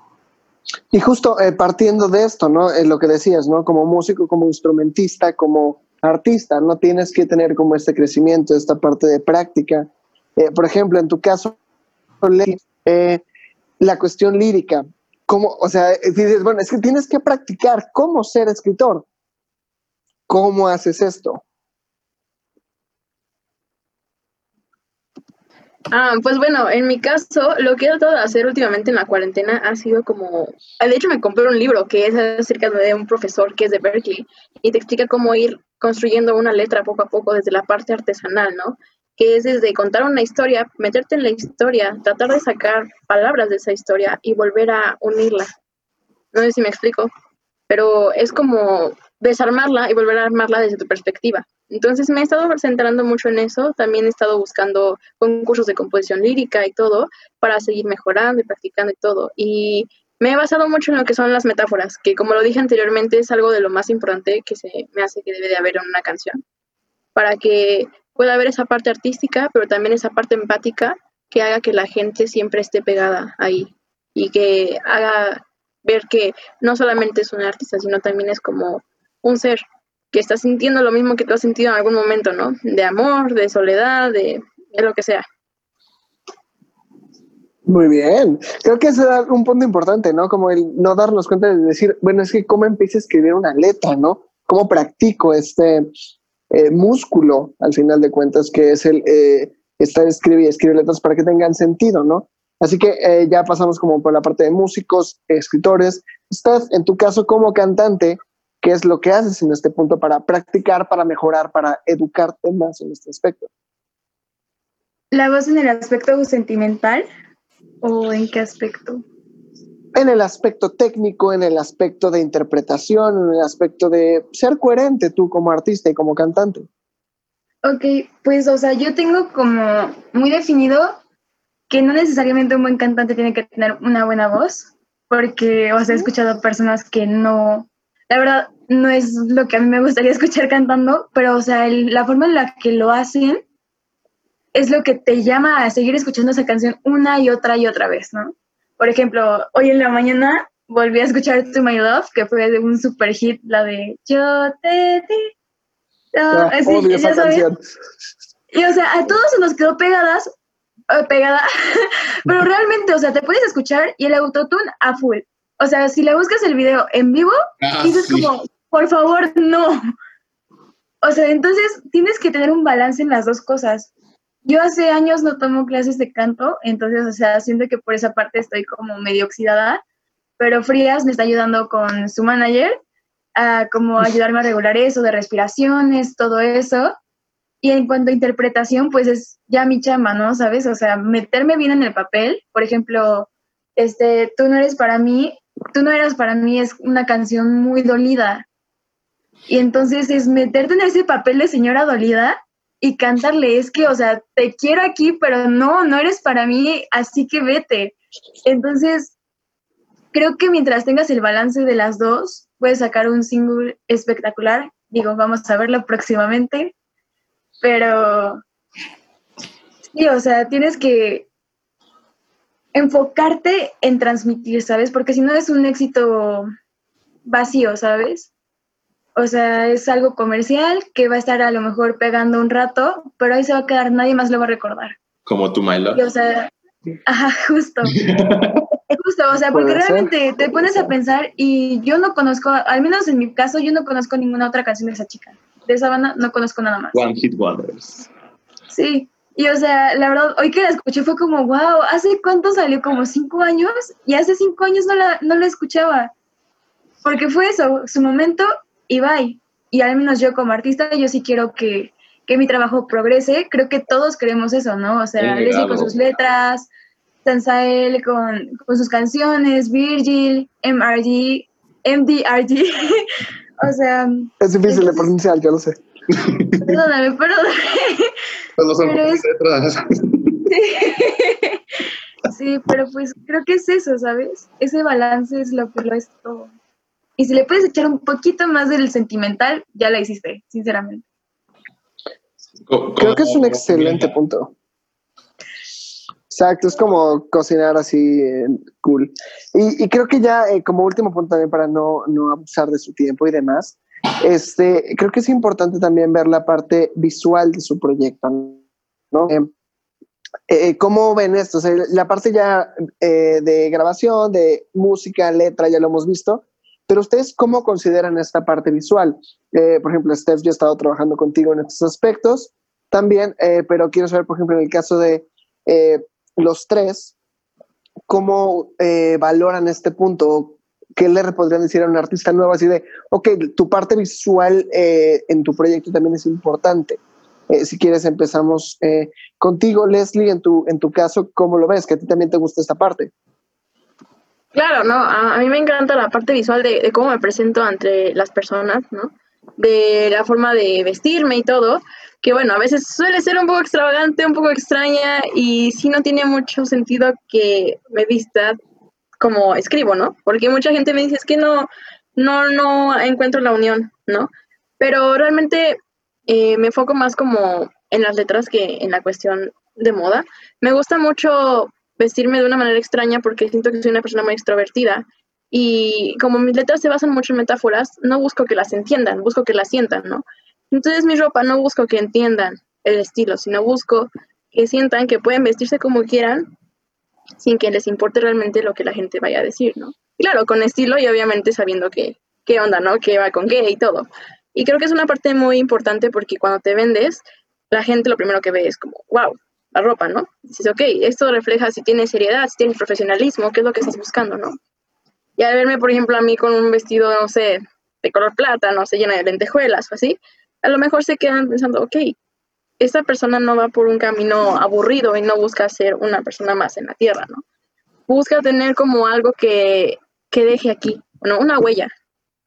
Y justo eh, partiendo de esto, ¿no? Eh, lo que decías, ¿no? Como músico, como instrumentista, como artista, no tienes que tener como este crecimiento, esta parte de práctica. Eh, por ejemplo, en tu caso, eh, la cuestión lírica, ¿cómo, o sea, dices, bueno, es que tienes que practicar cómo ser escritor. ¿Cómo haces esto? Ah, pues bueno, en mi caso, lo que he tratado de hacer últimamente en la cuarentena ha sido como, de hecho me compré un libro que es acerca de un profesor que es de Berkeley y te explica cómo ir construyendo una letra poco a poco desde la parte artesanal, ¿no? Que es desde contar una historia, meterte en la historia, tratar de sacar palabras de esa historia y volver a unirla. No sé si me explico, pero es como desarmarla y volver a armarla desde tu perspectiva. Entonces me he estado centrando mucho en eso, también he estado buscando concursos de composición lírica y todo para seguir mejorando y practicando y todo. Y me he basado mucho en lo que son las metáforas, que como lo dije anteriormente es algo de lo más importante que se me hace que debe de haber en una canción, para que pueda haber esa parte artística, pero también esa parte empática que haga que la gente siempre esté pegada ahí y que haga ver que no solamente es un artista, sino también es como un ser que está sintiendo lo mismo que tú has sentido en algún momento, ¿no? De amor, de soledad, de, lo que sea. Muy bien. Creo que es un punto importante, ¿no? Como el no darnos cuenta de decir, bueno, es que cómo empiezo a escribir una letra, ¿no? ¿Cómo practico este eh, músculo, al final de cuentas, que es el eh, estar escribir y escribir letras para que tengan sentido, ¿no? Así que eh, ya pasamos como por la parte de músicos, escritores. Steph, en tu caso como cantante, ¿qué es lo que haces en este punto para practicar, para mejorar, para educarte más en este aspecto? ¿La voz en el aspecto sentimental o en qué aspecto? En el aspecto técnico, en el aspecto de interpretación, en el aspecto de ser coherente tú como artista y como cantante. Ok, pues, o sea, yo tengo como muy definido que no necesariamente un buen cantante tiene que tener una buena voz, porque, o sea, he escuchado personas que no, la verdad, no es lo que a mí me gustaría escuchar cantando, pero, o sea, el- la forma en la que lo hacen es lo que te llama a seguir escuchando esa canción una y otra y otra vez, ¿no? Por ejemplo, hoy en la mañana volví a escuchar To My Love, que fue de un super hit, la de Yo te di. Ah, así, odio esa canción. Y o sea, a todos se nos quedó pegadas, eh, pegada, pero realmente, o sea, te puedes escuchar y el autotune a full. O sea, si le buscas el video en vivo, Ah, dices sí. como, por favor, no. O sea, entonces tienes que tener un balance en las dos cosas. Yo hace años no tomo clases de canto, entonces, o sea, siento que por esa parte estoy como medio oxidada, pero Frías me está ayudando con su manager a como ayudarme a regular eso de respiraciones, todo eso. Y en cuanto a interpretación, pues es ya mi chamba, ¿no? ¿Sabes? O sea, meterme bien en el papel. Por ejemplo, este, tú no eres para mí, tú no eras para mí es una canción muy dolida. Y entonces es meterte en ese papel de señora dolida y cantarle, es que, o sea, te quiero aquí, pero no, no eres para mí, así que vete. Entonces, creo que mientras tengas el balance de las dos, puedes sacar un single espectacular. Digo, vamos a verlo próximamente. Pero sí, o sea, tienes que enfocarte en transmitir, ¿sabes? Porque si no es un éxito vacío, ¿sabes? O sea, es algo comercial que va a estar a lo mejor pegando un rato, pero ahí se va a quedar, nadie más lo va a recordar. Como tu My Love. Y, o sea, ajá, justo. Justo, o sea, porque Puede ser. realmente te pones a pensar y yo no conozco, al menos en mi caso, yo no conozco ninguna otra canción de esa chica. De esa banda no conozco nada más. One Hit Wonders. Sí, y o sea, la verdad, hoy que la escuché fue como, wow, ¿hace cuánto salió? Como cinco años, y hace cinco años no la, no la escuchaba. Porque fue eso, su momento y bye. Y al menos yo como artista, yo sí quiero que, que mi trabajo progrese. Creo que todos queremos eso, ¿no? O sea, Sí, Leslie con sus letras, Sansael con, con sus canciones, Virgil, MRG, MDRG. o sea, Es difícil de pronunciar, yo lo sé. Perdóname, perdóname. Todos son Pero es- letras. Sí, pero pues creo que es eso, ¿sabes? Ese balance es lo que lo es todo. Y si le puedes echar un poquito más del sentimental, ya la hiciste, sinceramente. Creo que es un excelente punto. Exacto, es como cocinar así eh, cool. Y, y creo que ya eh, como último punto también para no, no abusar de su tiempo y demás, este, creo que es importante también ver la parte visual de su proyecto, ¿no? Eh, eh, ¿Cómo ven esto? O sea, la parte ya eh, de grabación, de música, letra, ya lo hemos visto, pero ustedes cómo consideran esta parte visual? Eh, por ejemplo, Steph, yo he estado trabajando contigo en estos aspectos también, eh, pero quiero saber, por ejemplo, en el caso de eh, los tres, ¿cómo valoran este punto? ¿Qué le podrían decir a un artista nuevo así de, ok, tu parte visual eh, en tu proyecto también es importante? Eh, si quieres, empezamos eh, contigo, Leslie, en tu, en tu caso, ¿cómo lo ves? Que a ti también te gusta esta parte. Claro, no, a, mí me encanta la parte visual de, de cómo me presento ante las personas, ¿no? De la forma de vestirme y todo, que bueno, a veces suele ser un poco extravagante, un poco extraña y sí no tiene mucho sentido que me vista como escribo, ¿no? Porque mucha gente me dice, es que no, no, no encuentro la unión, ¿no? Pero realmente eh, me enfoco más como en las letras que en la cuestión de moda. Me gusta mucho vestirme de una manera extraña porque siento que soy una persona muy extrovertida y como mis letras se basan mucho en metáforas, no busco que las entiendan, busco que las sientan, ¿no? Entonces mi ropa no busco que entiendan el estilo, sino busco que sientan que pueden vestirse como quieran sin que les importe realmente lo que la gente vaya a decir, ¿no? Claro, con estilo y obviamente sabiendo qué, qué onda, ¿no? Qué va con qué y todo. Y creo que es una parte muy importante porque cuando te vendes, la gente lo primero que ve es como, wow, la ropa, ¿no? Dices, ok, esto refleja si tienes seriedad, si tienes profesionalismo, qué es lo que estás buscando, ¿no? Y al verme, por ejemplo, a mí con un vestido, no sé, de color plata, no sé, llena de lentejuelas o así, a lo mejor se quedan pensando, ok, esta persona no va por un camino aburrido y no busca ser una persona más en la tierra, ¿no? Busca tener como algo que, que deje aquí, ¿no? Una huella.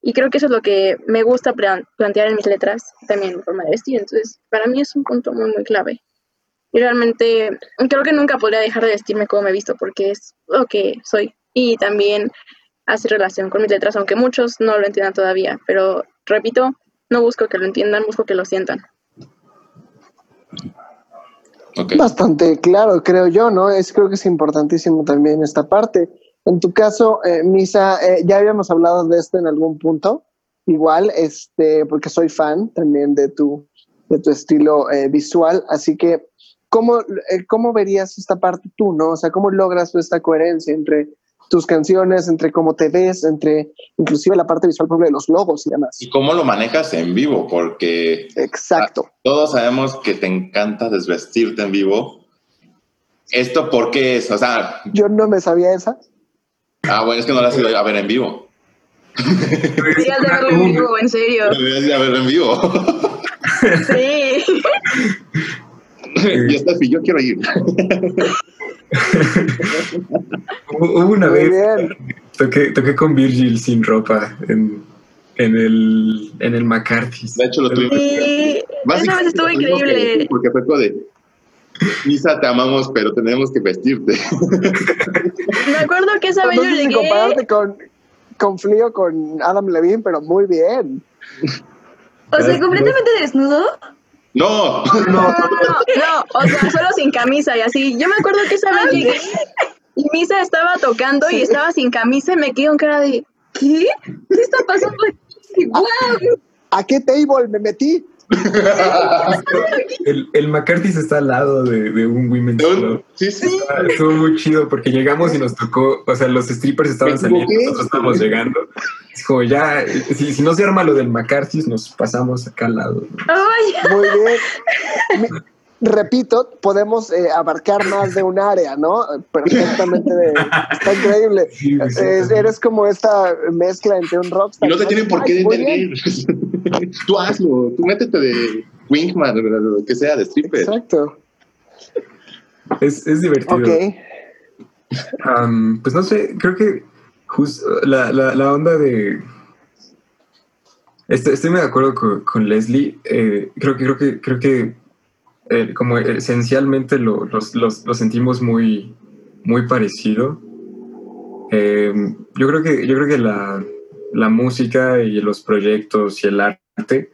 Y creo que eso es lo que me gusta plan- plantear en mis letras, también en forma de vestir. Entonces, para mí es un punto muy, muy clave. Y realmente creo que nunca podría dejar de vestirme como me he visto, porque es lo que soy. Y también hace relación con mis letras, aunque muchos no lo entiendan todavía. Pero, repito, no busco que lo entiendan, busco que lo sientan. Bastante claro, creo yo, ¿no? Es, creo que es importantísimo también esta parte. En tu caso, eh, Misa, eh, ya habíamos hablado de esto en algún punto, igual, este, porque soy fan también de tu, de tu estilo eh, visual, así que, ¿cómo, ¿cómo verías esta parte tú, no? O sea, ¿cómo logras esta coherencia entre tus canciones, entre cómo te ves, entre inclusive la parte visual, por ejemplo, de los logos y demás? ¿Y cómo lo manejas en vivo? Porque Exacto. todos sabemos que te encanta desvestirte en vivo. ¿Esto por qué es? O sea, Yo no me sabía esa. ah, bueno, es que no la has ido a ver en vivo. Deberías de verlo en vivo, en serio. Deberías de verlo en vivo. Sí. y esta yo quiero ir. Hubo una Muy vez bien. toqué, toqué con Virgil sin ropa en, en el, en el McCarthy's. De hecho, lo tuvimos. Sí, esa vez estuvo increíble. Porque fue como de, Misa, te amamos, pero tenemos que vestirte. Me acuerdo que esa vez No yo sé si llegué. compararte con, con Flio, con Adam Levine, pero muy bien. O sea, completamente desnudo. No, No, no, no, o sea, solo sin camisa y así. Yo me acuerdo que esa vez llegué y Misa estaba tocando y estaba sin camisa y me quedé con cara de ¿qué? ¿Qué está pasando aquí? ¡Wow! ¿A qué table me metí? El, el McCarthy's está al lado de, de un Women's Club. sí, sí. Estuvo muy chido porque llegamos y nos tocó, o sea, los strippers estaban saliendo, nosotros estábamos llegando. Es como ya, si, si no se arma lo del McCarthy's, nos pasamos acá al lado. ¿no? Ay, Muy bien. Repito, podemos eh, abarcar más de un área, ¿no? Perfectamente. de- está increíble. Sí, sí, sí. Es- eres como esta mezcla entre un rockstar. Y no te tienen por qué entender. tú hazlo, tú métete de Wingman, o lo que sea, de stripper. Exacto. Es, es divertido. Ok. Pues no sé, creo que justo la, la, la onda de Estoy, estoy muy de acuerdo con, con Leslie. Eh, creo que creo que creo que eh, como esencialmente lo, los- los- lo sentimos muy muy parecido. Eh, yo creo que yo creo que la, la música y los proyectos y el arte,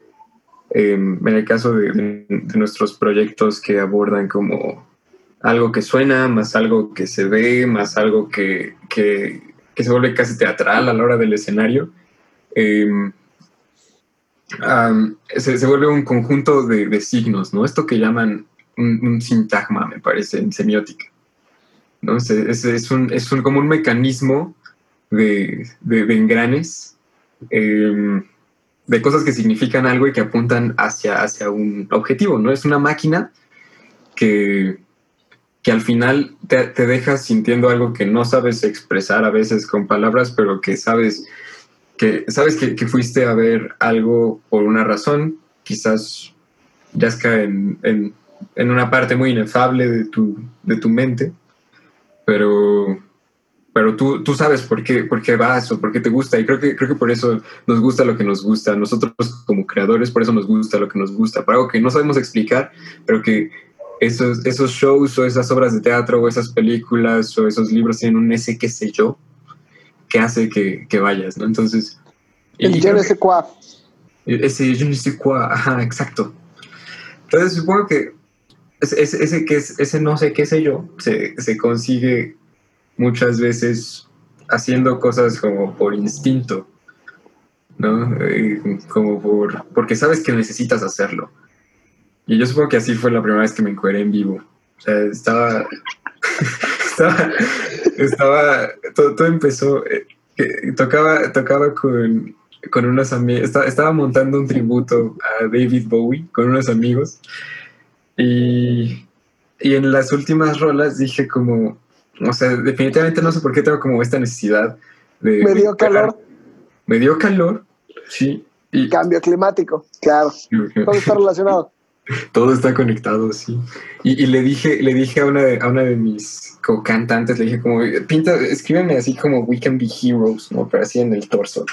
eh, en el caso de, nuestros proyectos que abordan como algo que suena, más algo que se ve, más algo que, que, se vuelve casi teatral a la hora del escenario, eh, se, se vuelve un conjunto de, de signos, ¿no? Esto que llaman un, sintagma, me parece, en semiótica. ¿no? Es, un, es un- como un mecanismo de, de- de engranes, eh, de cosas que significan algo y que apuntan hacia, hacia un objetivo, ¿no? Es una máquina que, que al final te, te deja sintiendo algo que no sabes expresar a veces con palabras, pero que sabes que, sabes que, que fuiste a ver algo por una razón, quizás yazca en, en, en una parte muy inefable de tu, de tu mente, pero, pero tú, tú sabes por qué, por qué vas o por qué te gusta, y creo que, creo que por eso nos gusta lo que nos gusta. Nosotros como creadores, por eso nos gusta lo que nos gusta, por algo que no sabemos explicar, pero que esos, esos shows o esas obras de teatro o esas películas o esos libros tienen un ese qué sé yo que hace que, que vayas, ¿no? Entonces... El yo no sé cuál. ese je ne sais quoi, ajá, exacto. Entonces supongo que ese, ese, ese que es, ese no sé qué sé yo se, se consigue muchas veces haciendo cosas como por instinto, ¿no? Eh, como por, porque sabes que necesitas hacerlo. Y yo supongo que así fue la primera vez que me encueré en vivo. O sea, estaba... estaba... estaba todo, todo empezó... eh, que tocaba, tocaba con, con unos amigos, estaba, estaba montando un tributo a David Bowie con unos amigos y, y en las últimas rolas dije como, o sea, definitivamente no sé por qué tengo como esta necesidad de... Me dio calor, Me dio calor, sí. Y cambio climático, claro. Todo está relacionado. todo está conectado, sí. Y, y le dije, le dije a una de, a una de mis co- cantantes, le dije como, pinta, escríbeme así como We Can Be Heroes, ¿no? Pero así en el torso.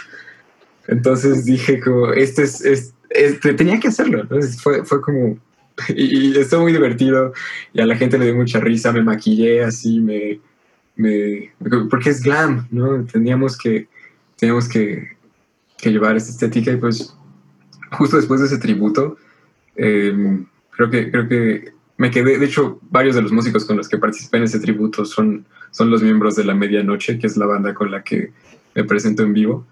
Entonces dije como, este es, es- este, tenía que hacerlo. Entonces fue, fue como, y, y estuvo muy divertido y a la gente le dio mucha risa, me maquillé así, me, me, porque es glam, ¿no? Teníamos que, teníamos que, que llevar esta estética y pues justo después de ese tributo, eh, creo que creo que me quedé de hecho varios de los músicos con los que participé en ese tributo son son los miembros de la medianoche que es la banda con la que me presento en vivo.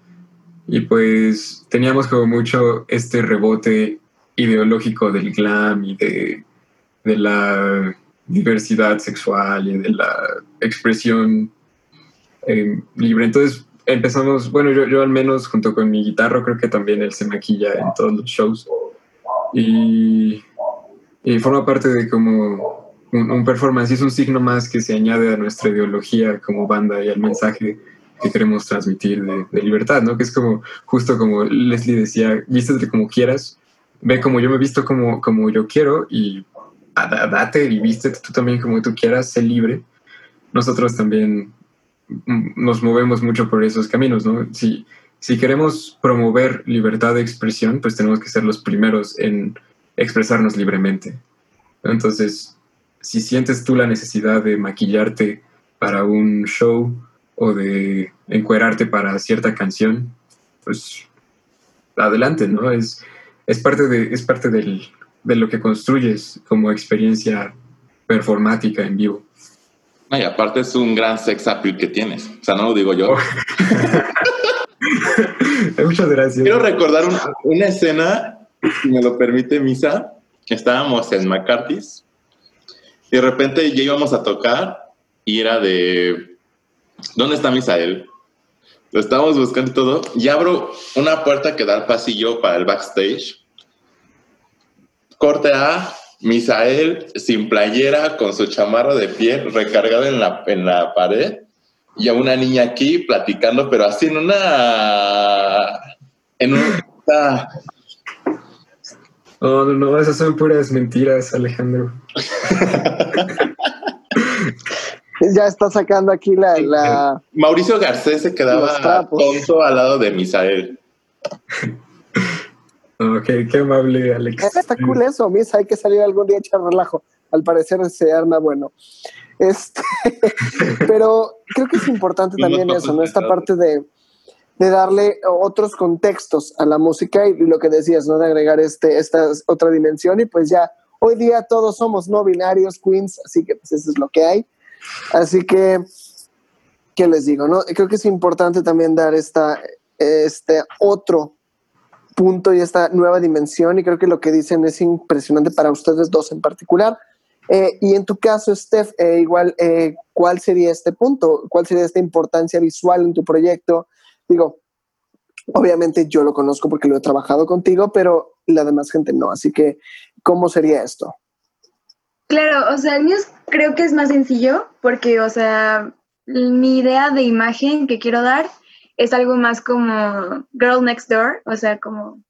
Y pues teníamos como mucho este rebote ideológico del glam y de, de la diversidad sexual y de la expresión eh, libre. Entonces empezamos bueno yo, yo al menos junto con mi guitarro creo que también él se maquilla en todos los shows. Y, y forma parte de como un, un performance y es un signo más que se añade a nuestra ideología como banda y al mensaje que queremos transmitir de, de libertad, ¿no? Que es como, justo como Leslie decía, vístete como quieras, ve como yo me visto como, como yo quiero y date y vístete tú también como tú quieras, sé libre. Nosotros también nos movemos mucho por esos caminos, ¿no? Si, si queremos promover libertad de expresión, pues tenemos que ser los primeros en expresarnos libremente. Entonces, si sientes tú la necesidad de maquillarte para un show o de encuerarte para cierta canción, pues adelante, ¿no? Es, es parte, de, es parte del, de lo que construyes como experiencia performática en vivo. Y aparte es un gran sex appeal que tienes. O sea, no lo digo yo. Muchas gracias. Quiero recordar un- una escena, si me lo permite, Misa, estábamos en McCarthy's y de repente ya íbamos a tocar y era de, ¿dónde está Misael? Lo estábamos buscando todo y abro una puerta que da al pasillo para el backstage. Corte A, Misael sin playera, con su chamarra de piel recargada en la, en la pared y a una niña aquí platicando, pero así en una. En una. No, no, no, esas son puras mentiras, Alejandro. Ya está sacando aquí la, la Mauricio Garcés se quedaba tonto al lado de Misael. Ok, qué amable, Alex. Está cool eso, Miss. Hay que salir algún día a echar relajo. Al parecer se arma bueno. Este, pero creo que es importante también eso, ¿no? Esta parte de, de darle otros contextos a la música y, lo que decías, ¿no? De agregar este, esta otra dimensión y pues ya, hoy día todos somos no binarios, queens, así que pues eso es lo que hay. Así que, ¿qué les digo, no? Creo que es importante también dar esta, este otro punto y esta nueva dimensión y creo que lo que dicen es impresionante para ustedes dos en particular. Eh, y en tu caso, Steph, eh, igual, eh, ¿cuál sería este punto? ¿Cuál sería esta importancia visual en tu proyecto? Digo, obviamente yo lo conozco porque lo he trabajado contigo, pero la demás gente no. Así que, ¿cómo sería esto? Claro, o sea, el mío creo que es más sencillo porque, o sea, mi idea de imagen que quiero dar es algo más como Girl Next Door, o sea, como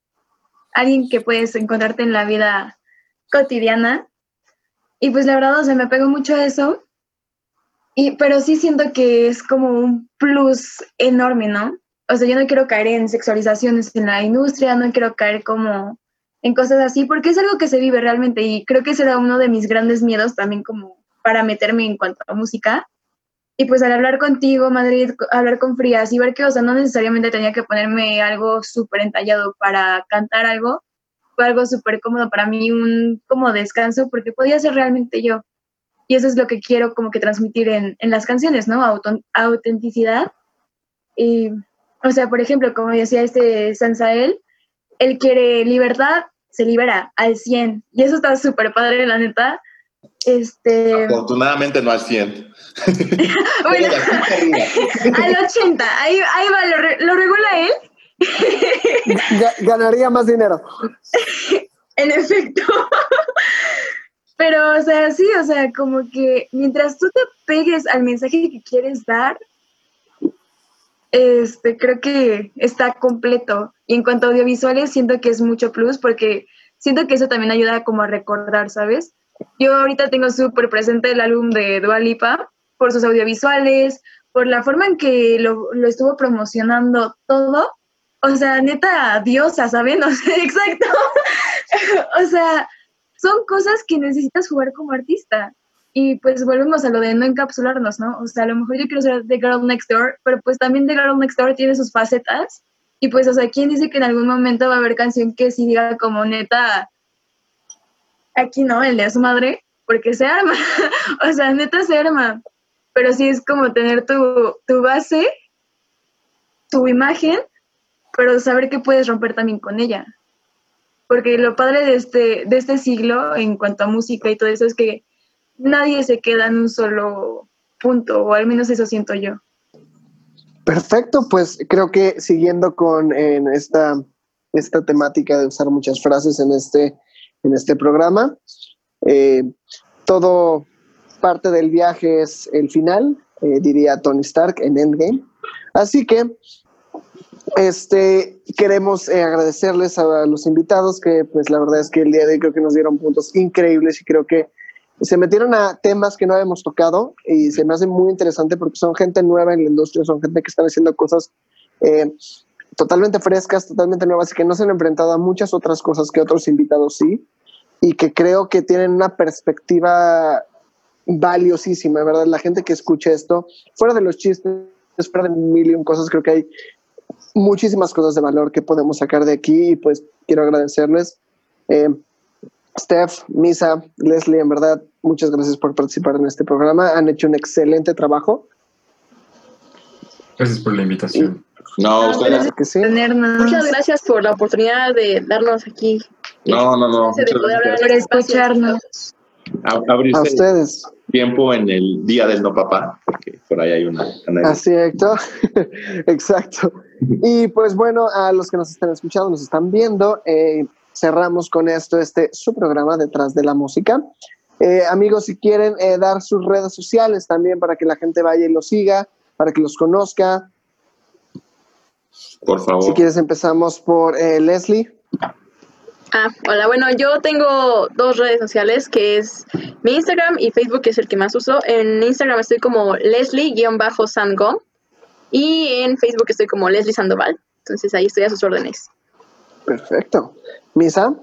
alguien que puedes encontrarte en la vida cotidiana. Y pues la verdad, o sea, me pego mucho a eso, y, pero sí siento que es como un plus enorme, ¿no? O sea, yo no quiero caer en sexualizaciones en la industria, no quiero caer como en cosas así, porque es algo que se vive realmente y creo que ese era uno de mis grandes miedos también como para meterme en cuanto a música, y pues al hablar contigo, Madrid, hablar con Frías y ver que, o sea, no necesariamente tenía que ponerme algo súper entallado para cantar algo, fue algo súper cómodo para mí, un como descanso, porque podía ser realmente yo. Y eso es lo que quiero como que transmitir en, en las canciones, ¿no? autenticidad. Y, o sea, por ejemplo, como decía este Sansael, él quiere libertad, se libera al 100. Y eso está súper padre, la neta. Este... Afortunadamente no al 100. bueno, al 80, ahí, ahí va, lo, lo regula él. Ganaría más dinero. en efecto. Pero, o sea, sí, o sea, como que mientras tú te pegues al mensaje que quieres dar, este, creo que está completo. Y en cuanto a audiovisuales, siento que es mucho plus porque siento que eso también ayuda como a recordar, ¿sabes? Yo ahorita tengo súper presente el álbum de Dua Lipa por sus audiovisuales, por la forma en que lo, estuvo promocionando todo. O sea, neta, diosa, ¿saben? O sea, exacto. o sea, son cosas que necesitas jugar como artista. Y pues volvemos a lo de no encapsularnos, ¿no? O sea, a lo mejor yo quiero ser The Girl Next Door, pero pues también The Girl Next Door tiene sus facetas. Y pues, o sea, ¿quién dice que en algún momento va a haber canción que sí diga como neta, aquí no, el de su madre, porque se arma. o sea, neta se arma. Pero sí es como tener tu, tu base, tu imagen, pero saber que puedes romper también con ella. Porque lo padre de este, de este siglo en cuanto a música y todo eso es que nadie se queda en un solo punto, o al menos eso siento yo. Perfecto, pues creo que siguiendo con esta, esta temática de usar muchas frases en este en este programa. Eh, todo parte del viaje es el final, eh, diría Tony Stark en Endgame. Así que este, queremos eh, agradecerles a los invitados que pues la verdad es que el día de hoy creo que nos dieron puntos increíbles y creo que se metieron a temas que no habíamos tocado y se me hace muy interesante porque son gente nueva en la industria, son gente que están haciendo cosas totalmente frescas, totalmente nuevas y que no se han enfrentado a muchas otras cosas que otros invitados sí y que creo que tienen una perspectiva valiosísima, ¿verdad? La gente que escucha esto, fuera de los chistes, fuera de mil y un cosas, creo que hay muchísimas cosas de valor que podemos sacar de aquí y pues quiero agradecerles. Eh, Steph, Misa, Leslie, en verdad, muchas gracias por participar en este programa. Han hecho un excelente trabajo. Gracias por la invitación. No, ustedes. Que sí. Muchas gracias por la oportunidad de darnos aquí. No, no, no. De poder hablar, por escucharnos. abrirse a ustedes. tiempo en el día del no papá, porque por ahí hay una. Así, Héctor. Exacto. Y pues bueno, a los que nos están escuchando, nos están viendo, eh, cerramos con esto, este su programa detrás de la música. Eh, amigos, si quieren eh, dar sus redes sociales también para que la gente vaya y los siga, para que los conozca, por favor. Si quieres empezamos por eh, Leslie. Ah, hola, bueno, yo tengo dos redes sociales, que es mi Instagram y Facebook, que es el que más uso. En Instagram estoy como Leslie-Sango y en Facebook estoy como Leslie Sandoval. Entonces ahí estoy a sus órdenes. Perfecto. Misa.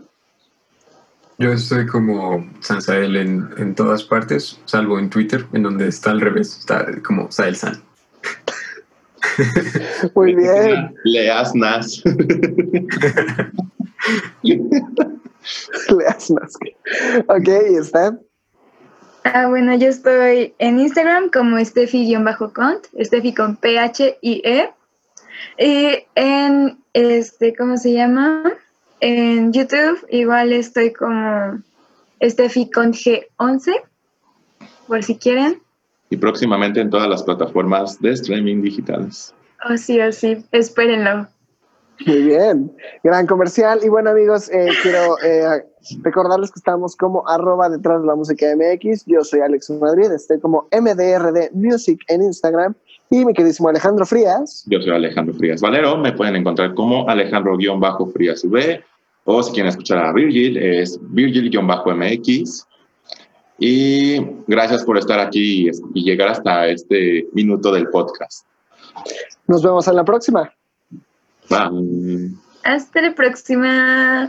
Yo estoy como Sansael en, en todas partes, salvo en Twitter, en donde está al revés, está como Sael San. Muy bien. Leas Nas. Leas Nas. Ok, ¿y está? Ah, bueno, yo estoy en Instagram como Steffi-cont, Steffi con P-H-I-E. Y en, este, ¿cómo se llama? En YouTube igual estoy como Steffi con G11, por si quieren. Y próximamente en todas las plataformas de streaming digitales. Oh, sí, oh, sí, espérenlo. Muy bien, gran comercial. Y bueno amigos, eh, quiero eh, recordarles que estamos como arroba detrás de la música MX. Yo soy Alex Madrid, estoy como MDRD Music en Instagram. Y mi queridísimo Alejandro Frías. Yo soy Alejandro Frías Valero, me pueden encontrar como Alejandro-Frías V. O si quieren escuchar a Virgil, es Virgil-MX. Y gracias por estar aquí y llegar hasta este minuto del podcast. Nos vemos en la próxima. Bye. Hasta la próxima.